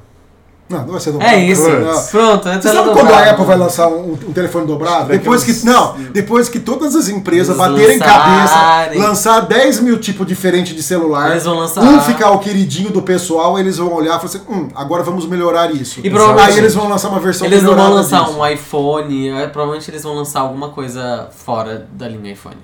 Não, não vai ser do É isso. Não. Pronto, é Você sabe quando a Apple vai lançar um, um telefone dobrado? Depois que, não, depois que todas as empresas Eles baterem cabeça, lançarem. lançar 10 mil tipos diferentes de celular, Eles vão lançar- um ficar o queridinho do pessoal, eles vão olhar e falar assim, hum, agora vamos melhorar isso. E provavelmente- Aí eles vão lançar uma versão Eles não vão lançar disso. um iPhone, é, provavelmente eles vão lançar alguma coisa fora da linha iPhone.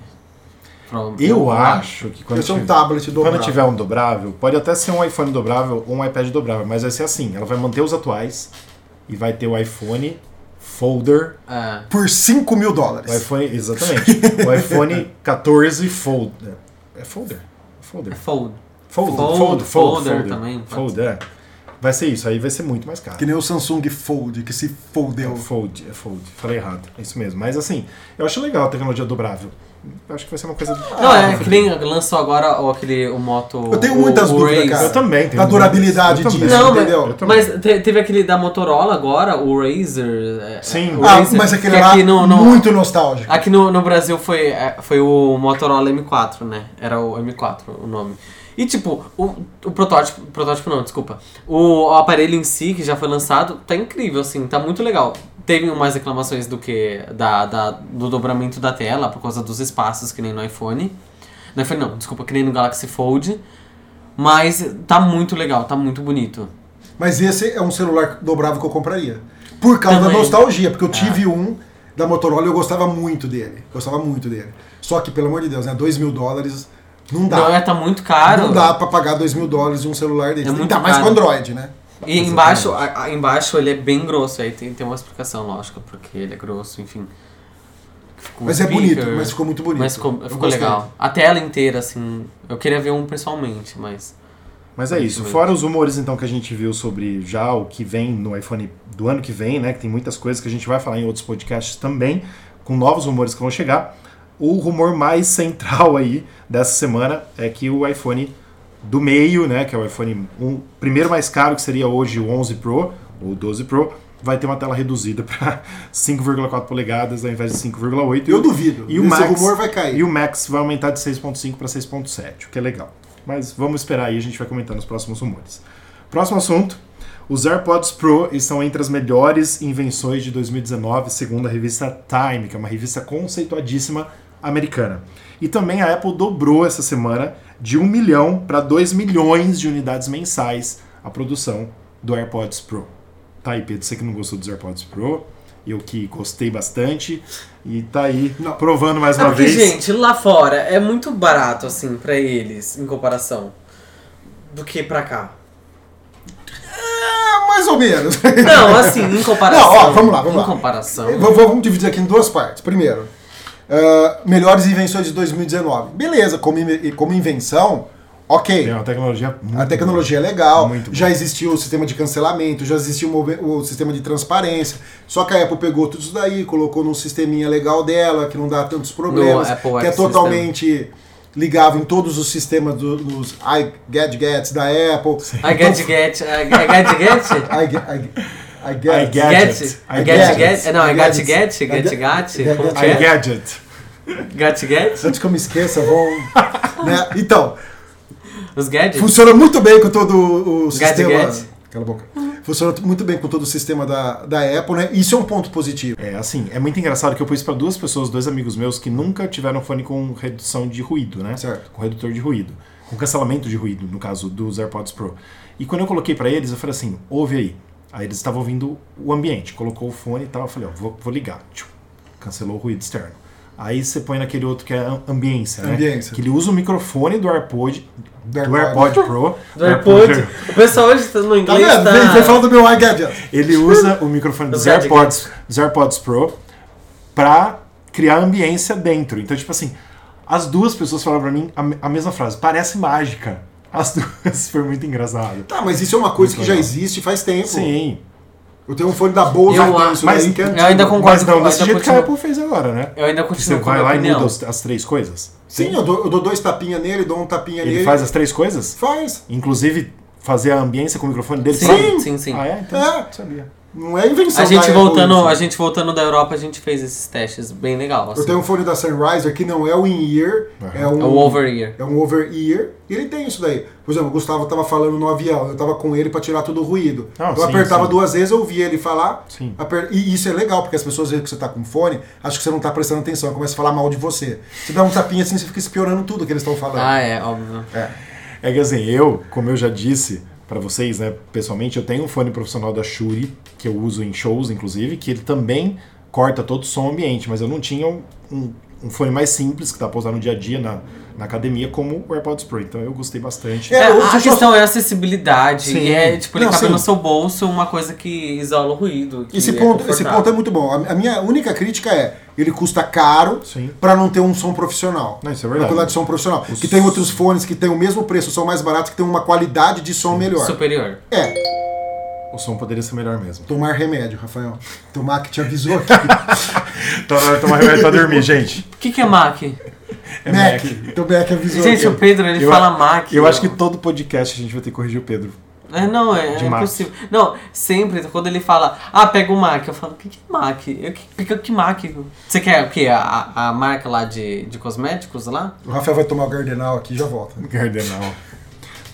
Eu acho que quando Vai ser um tiver- tablet dobrável. Quando tiver um dobrável, pode até ser um iPhone dobrável ou um iPad dobrável, mas vai ser assim, ela vai manter os atuais e vai ter o iPhone Folder, É. Por 5 mil dólares. o iPhone, exatamente, [laughs] o iPhone 14 Folder. É Folder? É Folder. fold. Fold. Fold, Fold, fold, folder fold, também, pode Fold, é. Vai ser isso, aí vai ser muito mais caro. Que nem o Samsung Fold, que se foldeu. É fold, é fold. Falei errado. É isso mesmo. Mas assim, eu acho legal a tecnologia dobrável. Acho que vai ser uma coisa. Não, é que nem lançou agora o, aquele, o Moto. Eu tenho o- muitas o dúvidas, cara. Eu também tenho Da durabilidade disso. Não, entendeu? Mas te- teve aquele da Motorola agora, o Razer. é, Sim. o Ah, Razer, mas aquele que lá aqui no, no- muito nostálgico. Aqui no, no Brasil foi, é, foi o Motorola M4, né? Era o M4 o nome. E tipo, o, o protótipo. Protótipo não, desculpa. O, o aparelho em si, que já foi lançado, tá incrível, assim, tá muito legal. Teve mais reclamações do que da, da, do dobramento da tela, por causa dos espaços, que nem no iPhone. No iPhone não, desculpa, que nem no Galaxy Fold. Mas tá muito legal, tá muito bonito. Mas esse é um celular dobrável que eu compraria. Por causa da Também. nostalgia, porque eu tive um da Motorola e eu gostava muito dele. Gostava muito dele. Só que, pelo amor de Deus, né? 2 mil dólares não dá. Não, é, tá muito caro. Não dá pra pagar 2 mil dólares em um celular desse. É muito Ainda mais caro. com Android, né? E embaixo, a- a- embaixo ele é bem grosso, aí tem, tem uma explicação lógica, porque ele é grosso, enfim. Ficou Mas é bonito, mas ficou muito bonito. Mas ficou, ficou legal. A tela inteira, assim. Eu queria ver um pessoalmente, mas. Mas é isso. Fora os rumores então que a gente viu sobre já o que vem no iPhone do ano que vem, né? Que tem muitas coisas que a gente vai falar em outros podcasts também, com novos rumores que vão chegar. O rumor mais [laughs] central aí dessa semana é que o iPhone do meio, né, que é o iPhone um, primeiro mais caro, que seria hoje o 11 Pro ou 12 Pro, vai ter uma tela reduzida para 5,4 [laughs] polegadas ao invés de 5,8. Eu duvido. E o Max, rumor vai cair. E o Max vai aumentar de 6.5 para 6.7, o que é legal. Mas vamos esperar aí, a gente vai comentar nos próximos rumores. Próximo assunto. Os AirPods Pro estão entre as melhores invenções de 2019, segundo a revista Time, que é uma revista conceituadíssima americana. E também a Apple dobrou essa semana de 1 milhão para 2 milhões de unidades mensais a produção do AirPods Pro. Tá aí, Pedro, você que não gostou dos AirPods Pro, eu que gostei bastante, e tá aí Não. provando mais É uma porque, vez. gente, lá fora é muito barato, assim, pra eles, em comparação. Do que pra cá. É, mais ou menos. Não, assim, em comparação. Não, ó, vamos lá, vamos em lá. comparação. V- Vamos dividir aqui em duas partes. Primeiro, ah, melhores invenções de 2019. Beleza, como, como invenção, ok. É uma tecnologia muito A tecnologia é legal, já existiu o sistema de cancelamento, já existiu o, o sistema de transparência. Só que a Apple pegou tudo isso daí, colocou num sisteminha legal dela, que não dá tantos problemas, Apple que é totalmente ligável em todos os sistemas do- dos iGadgets da Apple. A Get [laughs] A Get? I, I, I I get, get- Get? I Get get [laughs] Get? Não, é Get Get. Get? Get Get- I é? gadget. Get Get? Antes que eu me esqueça, vão. né? Então, Os gadgets? funciona muito bem com todo o Get, sistema. get. Cala a boca. Funciona muito bem com todo o sistema da, da Apple, né? Isso é um ponto positivo. É assim, é muito engraçado que eu pus para duas pessoas, dois amigos meus que nunca tiveram fone com redução de ruído, né? Certo. Com redutor de ruído, com cancelamento de ruído, no caso dos AirPods Pro. E quando eu coloquei para eles, eu falei assim: ouve aí. Aí eles estavam ouvindo o ambiente, colocou o fone e tal. Eu falei: ó, vou, vou ligar. Tchum. Cancelou o ruído externo. Aí você põe naquele outro que é ambiência, né? Ambiência. Que ele usa o microfone do AirPod, Do do AirPod. AirPod Pro. Do AirPod. O pessoal hoje tá no Tá inglês. vendo? Vem, vem falar do meu iGadget. Ele usa o microfone dos. AirPods, dos AirPods Pro pra criar ambiência dentro. Então, tipo assim, as duas pessoas falaram pra mim a, a mesma frase. Parece mágica. As duas. [laughs] Foi muito engraçado. Tá, mas isso é uma coisa Muito que já legal. existe faz tempo. Sim. Eu tenho um fone da Bose Eu a- isso mas que é eu ainda concordo. Mas não desse jeito que a Apple fez agora, né? Eu ainda Que Você continuo com a vai lá e opinião. muda os- as três coisas. Sim, eu dou, eu dou dois tapinhas nele, dou um tapinha Ele nele. faz as três coisas? Faz. Inclusive fazer a ambiência com o microfone dele Sim, próprio? sim, sim. Ah, é? Então, É. sabia. Não é invenção A gente da voltando, Apple, a gente voltando da Europa, a gente fez esses testes bem legal. Assim. Eu tenho um fone da Sunriser que não é o in-ear, é um... É o over-ear. É um over-ear, e ele tem isso daí. Por exemplo, o Gustavo tava falando no avião, eu tava com ele pra tirar todo o ruído. Ah, eu sim, apertava sim. duas vezes, eu ouvia ele falar. Sim. aper- E isso é legal, porque as pessoas veem que você tá com fone, acham que você não tá prestando atenção, começa a falar mal de você. Você dá um tapinha assim, você fica espionando tudo que eles estão falando. Ah, é, óbvio. É. É que assim, eu, como eu já disse pra vocês, né, pessoalmente, eu tenho um fone profissional da Shure, que eu uso em shows, inclusive, que ele também corta todo o som ambiente, mas eu não tinha um, um- um fone mais simples, que dá pra usar no dia a dia, na, na academia, como o AirPods Pro. Então eu gostei bastante. É, É, a questão é a acessibilidade. Sim. E é, tipo, ele Não, cabe sim. no seu bolso uma coisa que isola o ruído. que Esse é ponto, esse confortável. ponto é muito bom. A a minha única crítica é, ele custa caro Sim. pra não ter um som profissional. Não, isso é Uma verdade. qualidade de som profissional. Os- Que tem outros fones que tem o mesmo preço, são mais baratos, que tem uma qualidade de som melhor. Superior. É, O som poderia ser melhor mesmo. tomar remédio, Rafael. Tomar que te avisou aqui. [laughs] Então, tomar remédio pra dormir, gente. O que, que é Mac? É Mac. Mac. Teu Mac avisou Gente, o. Pedro, ele Eu- fala Mac. Eu ó. acho que todo podcast a gente vai ter que corrigir o Pedro. É, não, é, De é possível. Não, sempre, quando ele fala, ah, pega o Mac, eu falo, o que, que é Mac? Eu, que, que, que Mac? Você quer o quê? A, a marca lá de, de cosméticos lá? O Rafael vai tomar o Gardenal aqui e já volta. Cardenal.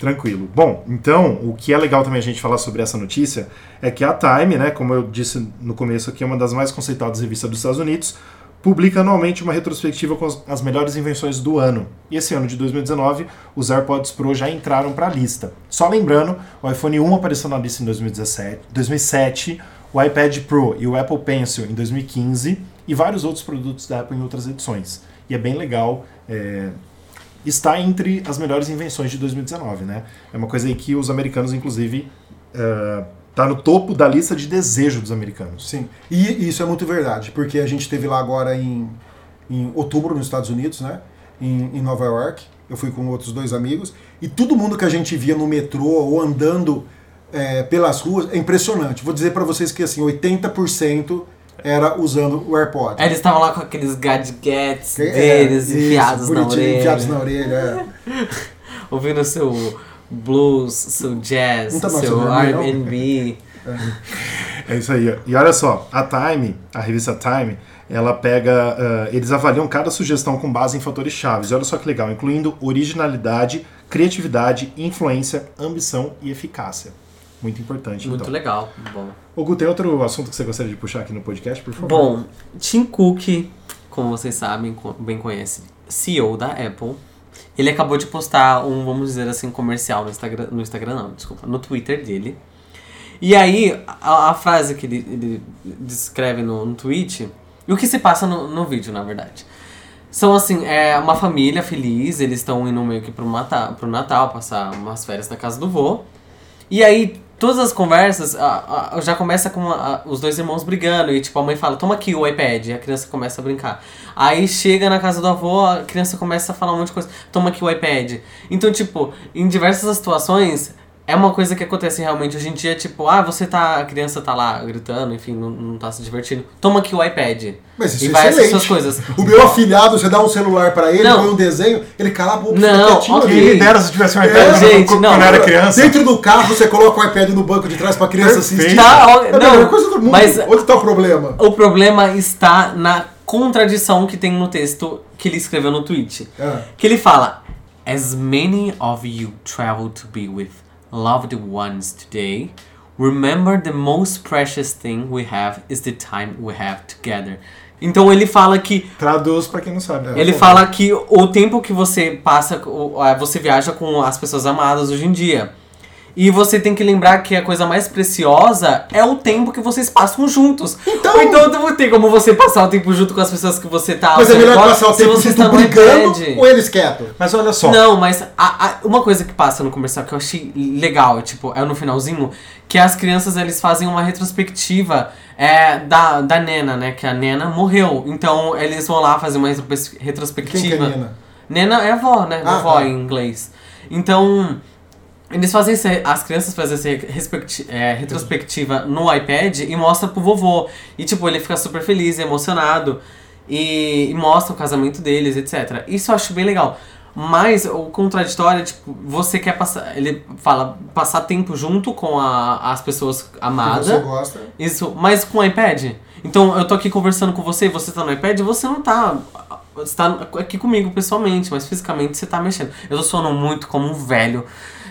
Tranquilo. Bom, então, o que é legal também a gente falar sobre essa notícia é que a Time, né, como eu disse no começo aqui, é uma das mais conceituadas revistas dos Estados Unidos, publica anualmente uma retrospectiva com as, melhores invenções do ano. E esse ano de 2019, os AirPods Pro já entraram para a lista. Só lembrando, o iPhone 1 apareceu na lista em 2017, 2007, o iPad Pro e o Apple Pencil em 2015 e vários outros produtos da Apple em outras edições. E é bem legal é, está entre as melhores invenções de 2019, né? É uma coisa aí que os americanos, inclusive, está no topo da lista de desejo dos americanos. Sim. E isso é muito verdade, porque a gente teve lá agora em, em outubro nos Estados Unidos, né? Em, em Nova York. Eu fui com outros dois amigos. E todo mundo que a gente via no metrô ou andando é, pelas ruas é impressionante. Vou dizer pra vocês que assim, 80% era usando o AirPod. Eles estavam lá com aqueles gadgets É, deles isso, enfiados na bonitinho, orelha. Enfiados na orelha, é. [laughs] Ouvindo seu blues, seu jazz, tá seu R&B. É isso aí. E olha só, a Time, a revista Time, ela pega. ah, eles avaliam cada sugestão com base em fatores chaves. E olha só que legal, incluindo originalidade, criatividade, influência, ambição e eficácia. Muito importante. Muito então. legal. Bom. Hugo, tem outro assunto que você gostaria de puxar aqui no podcast, por favor? Bom, Tim Cook, como vocês sabem, bem conhece, CEO da Apple, ele acabou de postar um, vamos dizer assim, comercial no Instagram, no Instagram não, desculpa, no Twitter dele. E aí, a, a frase que ele, ele descreve no, no tweet, e o que se passa no, no vídeo, na verdade. São assim, é uma família feliz, eles estão indo meio que pro Natal, pro Natal, passar umas férias na casa do vô. E aí, todas as conversas, a- a- já começa com a- os dois irmãos brigando. E tipo, a mãe fala, toma aqui o iPad. E a criança começa a brincar. Aí chega na casa do avô, a criança começa a falar um monte de coisa. Toma aqui o iPad. Então, tipo, em diversas situações, é uma coisa que acontece realmente hoje em dia. Tipo, ah, você tá. A criança tá lá gritando, enfim, não, não tá se divertindo. Toma aqui o iPad. Mas isso e é vai excelente. suas coisas. O meu afilhado, você dá um celular pra ele, Não. põe um desenho, ele cala a boca, Não, fica quietinho ok. ali. Quem me dera se tivesse um iPad É, quando- gente, quando, não. era criança. Dentro do carro, você coloca o iPad no banco de trás pra criança Perfeito. assistir. Tá, ó, é a melhor não, coisa do mundo. mas- Onde tá o problema? O problema está na contradição que tem no texto que ele escreveu no tweet. É. Que ele fala: As many of you travel to be with loved ones today, remember the most precious thing we have is the time we have together. Então ele fala que Traduz pra quem não sabe. É. ele fala que o tempo que você passa, você viaja com as pessoas amadas hoje em dia. E você tem que lembrar que a coisa mais preciosa é o tempo que vocês passam juntos. Então- então não tem como você passar o tempo junto com as pessoas que você tá. Mas é melhor redor passar o se tempo você junto está brigando iPad. ou eles quietos. Mas olha só. Não, mas a- a- uma coisa que passa no comercial que eu achei legal, tipo, é no finalzinho, que as crianças eles fazem uma retrospectiva é, da, da Nena, né? Que a Nena morreu. Então eles vão lá fazer uma retropes- Quem que é retrospectiva. Nina? Nena é avó, né? Ah, Vovó tá. em inglês. Então, eles fazem as crianças fazem essa é, retrospectiva no iPad e mostra pro vovô. E tipo, ele fica super feliz, emocionado. E, e mostra o casamento deles, etc. Isso eu acho bem legal. Mas o contraditório é, tipo, você quer passar. Ele fala passar tempo junto com a- as pessoas Que amadas. você gosta. Isso, mas com o iPad. Então eu tô aqui conversando com você, você tá no iPad, você não tá. Você tá aqui comigo pessoalmente, mas fisicamente você tá mexendo. Eu tô soando muito como um velho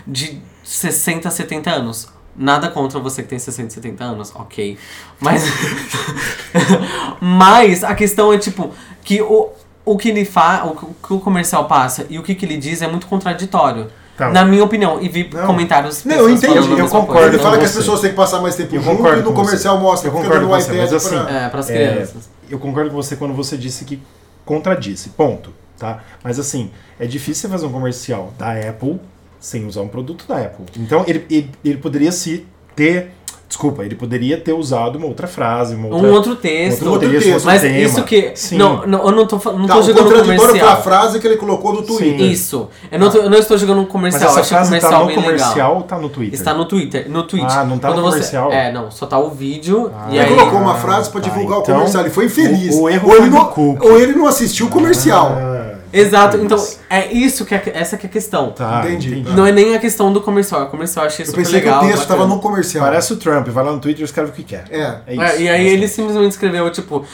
de 60, 70 anos. Nada contra você que tem 60, 70 anos, ok. Mas. [laughs] mas a questão é tipo, que o, o que ele faz, o que o comercial passa e o que, que ele diz é muito contraditório. Tá. Na minha opinião, e vi Não. comentários. Não, eu entendi, eu concordo, coisa. Ele fala com que as você. pessoas têm que passar mais tempo Eu junto concordo e no com você. comercial mostra Eu concordo com você, mas assim, pra... É, pras É, crianças. eu concordo com você quando você disse que contradisse, ponto, tá? Mas assim, é difícil você fazer um comercial da Apple sem usar um produto da Apple. Então ele, ele, ele poderia se ter Desculpa, ele poderia ter usado uma outra frase, uma outra, um outro texto. outro outro texto, texto, outro Mas tema. isso que. Sim. Não, não, eu não tô, não Tá, tô jogando um contraditório foi a comercial. frase que ele colocou no Twitter. Isso. Eu não, tô- eu não estou jogando um Mas comercial. essa eu achei o frase comercial tá no bem comercial legal. ou tá no Twitter? Está no Twitter, no Twitch. Ah, não tá no Quando você- comercial? É, não, só tá o vídeo Ah. e Ele aí. colocou uma frase pra tá, divulgar o então, comercial. Ele foi infeliz. o- o erro ou, ele não, ou ele não assistiu o comercial. Ah, Exato, então é isso que é, essa que é a questão. Tá, Entendi. entendi. Não é nem a questão do comercial, o comercial eu achei Eu super pensei legal. que o texto estava no comercial. Parece o Trump, vai lá no Twitter e escreve o que quer. É. É isso. É, e aí ele simplesmente escreveu, tipo,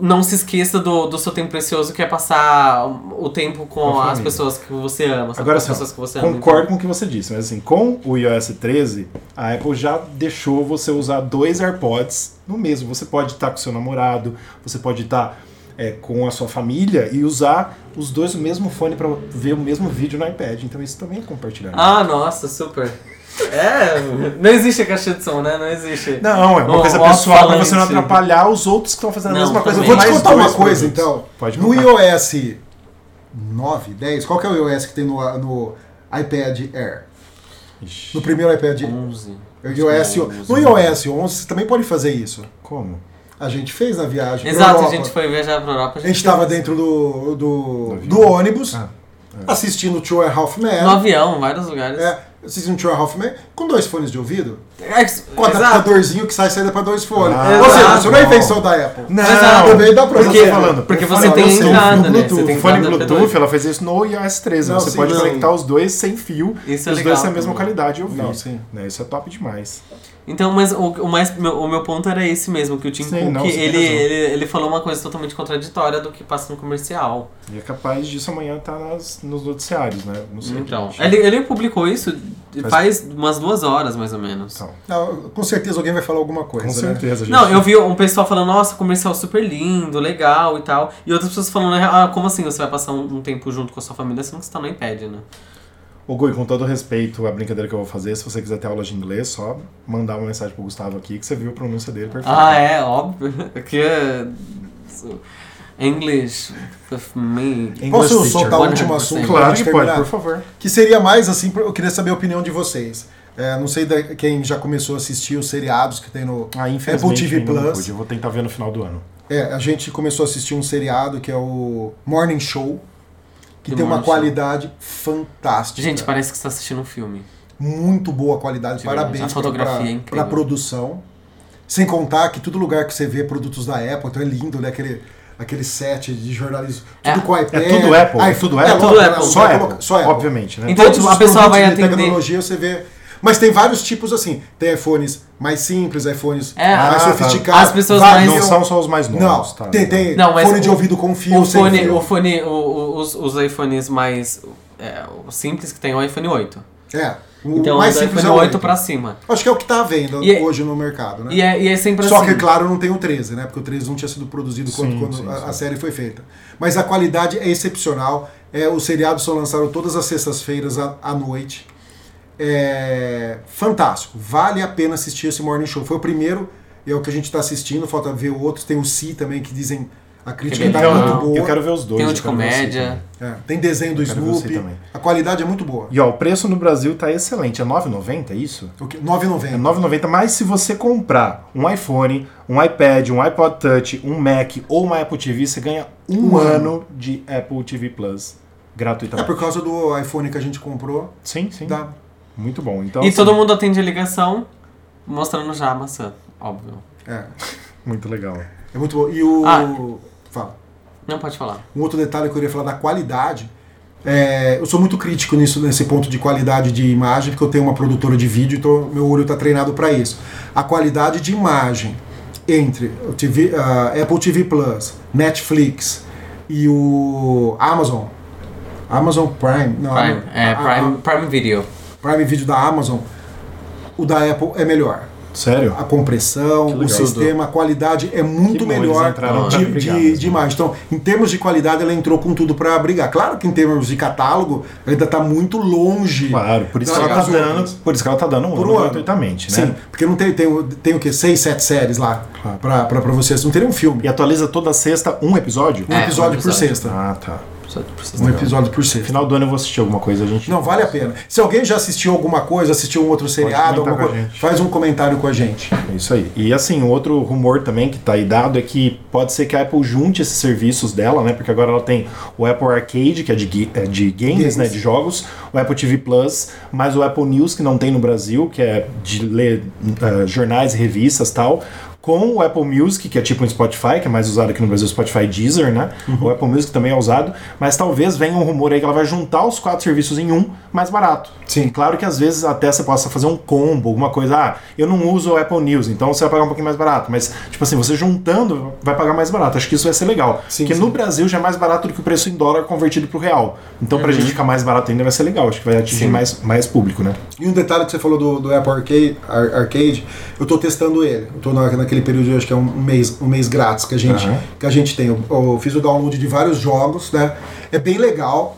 não se esqueça do, do seu tempo precioso, que é passar o tempo com, as pessoas que você ama, sabe? Agora com as assim, pessoas que você ama. concordo com o que você disse, mas assim, com o iOS 13, a Apple já deixou você usar dois AirPods no mesmo. Você pode estar com seu namorado, você pode estar é, com a sua família e usar os dois no mesmo fone para ver o mesmo vídeo no iPad. Então isso também é compartilhamento. Ah, nossa, super. É, não existe a caixa de som, né? Não existe. Não, é uma O coisa pessoal pra você não atrapalhar os outros que estão fazendo a Não, mesma coisa. Eu vou te contar uma coisa, produtos. então. Pode no contar. iOS 9, 10, qual que é o iOS que tem no, no iPad Air? Ixi, No primeiro iPad 11. iOS, no iOS 11 você também pode fazer isso. Como? A gente fez na viagem. Exato, a gente foi viajar pra Europa. A gente estava dentro do, do, do ônibus, Ah, assistindo Two and a Half No Men. avião, em vários lugares. É, assistindo Two and a Half Men com dois fones de ouvido. É, Com adaptadorzinho que sai saída para dois fones. Ah, Ou seja, isso não é invenção da Apple. Não, Exato. Também dá pra Porque, fazer. falando, porque o você tem entrada, no né? Bluetooth, Você tem O fone Bluetooth, P2. ela fez isso no iOS 13. Não, você sim, pode não. conectar os dois sem fio, Isso é os legal dois têm a mesma qualidade de ouvir. Não, sim. Né, Isso é top demais. Então, mas o, o, mais, meu, o meu ponto era esse mesmo, que o Tim Sim, Cook, não, ele, ele, ele falou uma coisa totalmente contraditória do que passa no comercial. E é capaz disso amanhã estar nas, nos noticiários, né? Não sei. Então, ele, ele publicou isso Faz- faz umas duas horas, mais ou menos. Então, Não, com certeza alguém vai falar alguma coisa. com né? certeza, gente. Não, eu vi um pessoal falando, nossa, comercial super lindo, legal e tal. E outras pessoas falando, ah, como assim você vai passar um, um tempo junto com a sua família sendo que você tá no iPad, né? Ô Gui, com todo respeito à brincadeira que eu vou fazer, se você quiser ter aula de inglês, só mandar uma mensagem pro Gustavo aqui que você viu a pronúncia dele perfeito. Ah, é, óbvio. [laughs] Que é. English with me. English Posso teacher. soltar o último 100%. assunto Claro que pode, por favor. Que seria mais assim, eu queria saber a opinião de vocês. É, não sei da- quem já começou a assistir os seriados que tem no Ah, infelizmente Apple TV Plus. Eu vou tentar ver no final do ano. É, a gente começou a assistir um seriado que é o Morning Show, que tem uma qualidade fantástica. Gente, parece que você tá assistindo um filme. muito boa qualidade. De verdade. Parabéns A fotografia pra, é pra produção. Sem contar que todo lugar que você vê produtos da Apple, então é lindo, né? Aquele, aquele set de jornalismo. Tudo É. com iPad. É tudo Apple, é iPhone. tudo É, Apple. tudo lógico, Apple. Só Apple, colocar- Só Apple. obviamente, né? Então, Todos tipo, a pessoa vai atender- tecnologia você vê. Mas tem vários tipos assim. Tem iPhones mais simples, iPhones É. mais Ah, tá. sofisticados. As pessoas variam- mais- Não são só os mais Não, novos, tá? tem, tem Não, mas fone de o- ouvido com fio, O sem fone, fio. o fone, o- o- os, os iPhones mais é, o simples que tem é o iPhone 8. É, o Então, mais simples iPhone é o 8 8. pra cima. Acho que é o que tá à venda E é- hoje no mercado, né? E é, e é sempre Só assim. que, claro, não tem o 13, né? Porque o 13 não tinha sido produzido quando, Sim, quando sim, a, sim. a série foi feita. Mas a qualidade é excepcional. É, os seriados são lançados todas as sextas-feiras à, à noite. É fantástico. Vale a pena assistir esse Morning Show. Foi o primeiro, e é o que a gente está assistindo. Falta ver outros. Tem o Si também, que dizem a crítica está muito boa. Eu quero ver os dois. Tem um de comédia. É, tem desenho do Si Snoopy. também. A qualidade é muito boa. E ó, o preço no Brasil tá excelente. É 9,90, é isso? O que- É 9,90. 9,90, mas se você comprar um iPhone, um iPad, um iPod Touch, um Mac ou uma Apple TV, você ganha um, Um ano de Apple TV Plus É gratuitamente. por causa do iPhone que a gente comprou. Sim, sim. Dá. Muito bom. Então, E assim, todo mundo atende a ligação mostrando já a maçã, óbvio. É, [laughs] Muito legal. é muito bom. E o. Ah. Fala. Não pode falar. Um outro detalhe que eu queria falar da qualidade. é, eu sou muito crítico nisso, nesse ponto de qualidade de imagem, porque eu tenho uma produtora de vídeo, então meu olho está treinado para isso. A qualidade de imagem entre o TV, a Apple TV Plus, Netflix e o Amazon, Amazon Prime, não, Prime, é, a- a- Prime, Prime Video. Prime Video da Amazon, o da Apple é melhor. Sério? A compressão, o sistema, a qualidade é muito melhor entraram de, brigar de, de imagem. Então, em termos de qualidade, ela entrou com tudo pra brigar. Claro que em termos de catálogo, ainda tá muito longe. Claro, por isso, que ela tá dando, por isso que ela tá dando um Por ano um ano. gratuitamente, né? Sim, porque não tem, tem, o- tem o quê? Seis, sete séries lá Claro. pra vocês. Não teria um filme. E atualiza toda sexta um episódio? Um É, episódio um por episódio. sexta. Ah, tá. Um episódio por sexta. Final do ano eu vou assistir alguma coisa, a gente. Não, vale a pena. Se alguém já assistiu alguma coisa, assistiu um outro seriado, coisa, faz um comentário com a gente. É isso aí. E assim, outro rumor também que tá aí dado é que pode ser que a Apple junte esses serviços dela, né? Porque agora ela tem o Apple Arcade, que é de, é de games, Games. né? De jogos, o Apple TV Plus, mais o Apple News, que não tem no Brasil, que é de ler eh, jornais e revistas e tal. Com o Apple Music, que é tipo um Spotify, que é mais usado aqui no Brasil, Spotify Deezer, né? O Apple Music também é usado, mas talvez venha um rumor aí que ela vai juntar os quatro serviços em um mais barato. Sim. Claro que às vezes até você possa fazer um combo, alguma coisa. Ah, eu não uso o Apple News, então você vai pagar um pouquinho mais barato. Mas, tipo assim, você juntando, vai pagar mais barato. Acho que isso vai ser legal. Sim, Porque sim. no Brasil já é mais barato do que o preço em dólar convertido pro real. Então, pra gente ficar mais barato ainda vai ser legal. Acho que vai atingir Sim. mais, mais público, né? E um detalhe que você falou do, do Apple Arcade, Ar- Arcade, eu tô testando ele. Eu tô na- naquele período, de, acho que é um mês, um mês grátis que a gente, Aham. que a gente tem. Eu, eu fiz o download de vários jogos, né? É bem legal.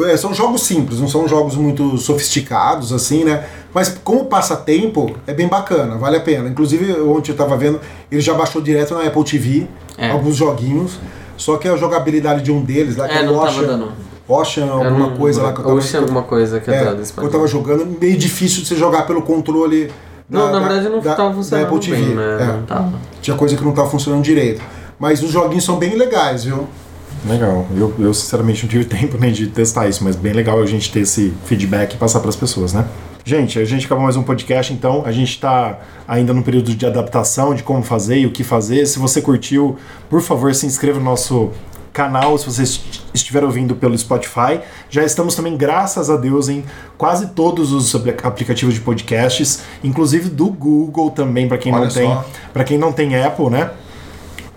É, são jogos simples, não são jogos muito sofisticados, assim, né? Mas como passatempo, é bem bacana, vale a pena. Inclusive, ontem eu tava vendo, ele já baixou direto na Apple TV, É. alguns joguinhos. Só que a jogabilidade de um deles, lá que É, é, não Ocean, dando. Ocean, alguma não- coisa lá que eu tava Ocean, alguma coisa que é, eu desse eu tava jogando, meio difícil de você jogar pelo controle. Não, da- na da- verdade não da- tava da funcionando Apple TV. bem, né? É, Não tava. tinha coisa que não tava funcionando direito. Mas os joguinhos são bem legais, viu? Legal. Eu, eu sinceramente não tive [laughs] tempo nem de testar isso, mas bem legal a gente ter esse feedback e passar para as pessoas, né? Gente, a gente acabou mais um podcast, então a gente está ainda no período de adaptação, de como fazer e o que fazer. Se você curtiu, por favor, se inscreva no nosso canal, se você est- estiver ouvindo pelo Spotify. Já estamos também, graças a Deus, em quase todos os apli- aplicativos de podcasts, inclusive do Google também, para quem Olha não tem, só. para quem não tem Apple, né?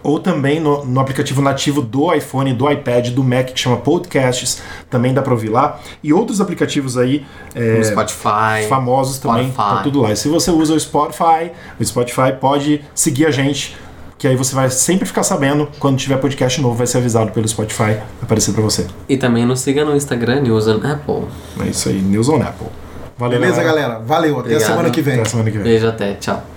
ou também no, no aplicativo nativo do iPhone, do iPad, do Mac, que chama Podcasts, também dá pra ouvir lá. E outros aplicativos aí é, Spotify. famosos também, Spotify. tá tudo lá. E se você usa o Spotify, o Spotify pode seguir a gente, que aí você vai sempre ficar sabendo quando tiver podcast novo, vai ser avisado pelo Spotify, vai aparecer pra você. E também nos siga no Instagram, News on Apple. É isso aí, News on Apple. Valeu, Beleza, galera? Valeu, até a semana que vem. Até a semana que vem. Beijo, até. Tchau.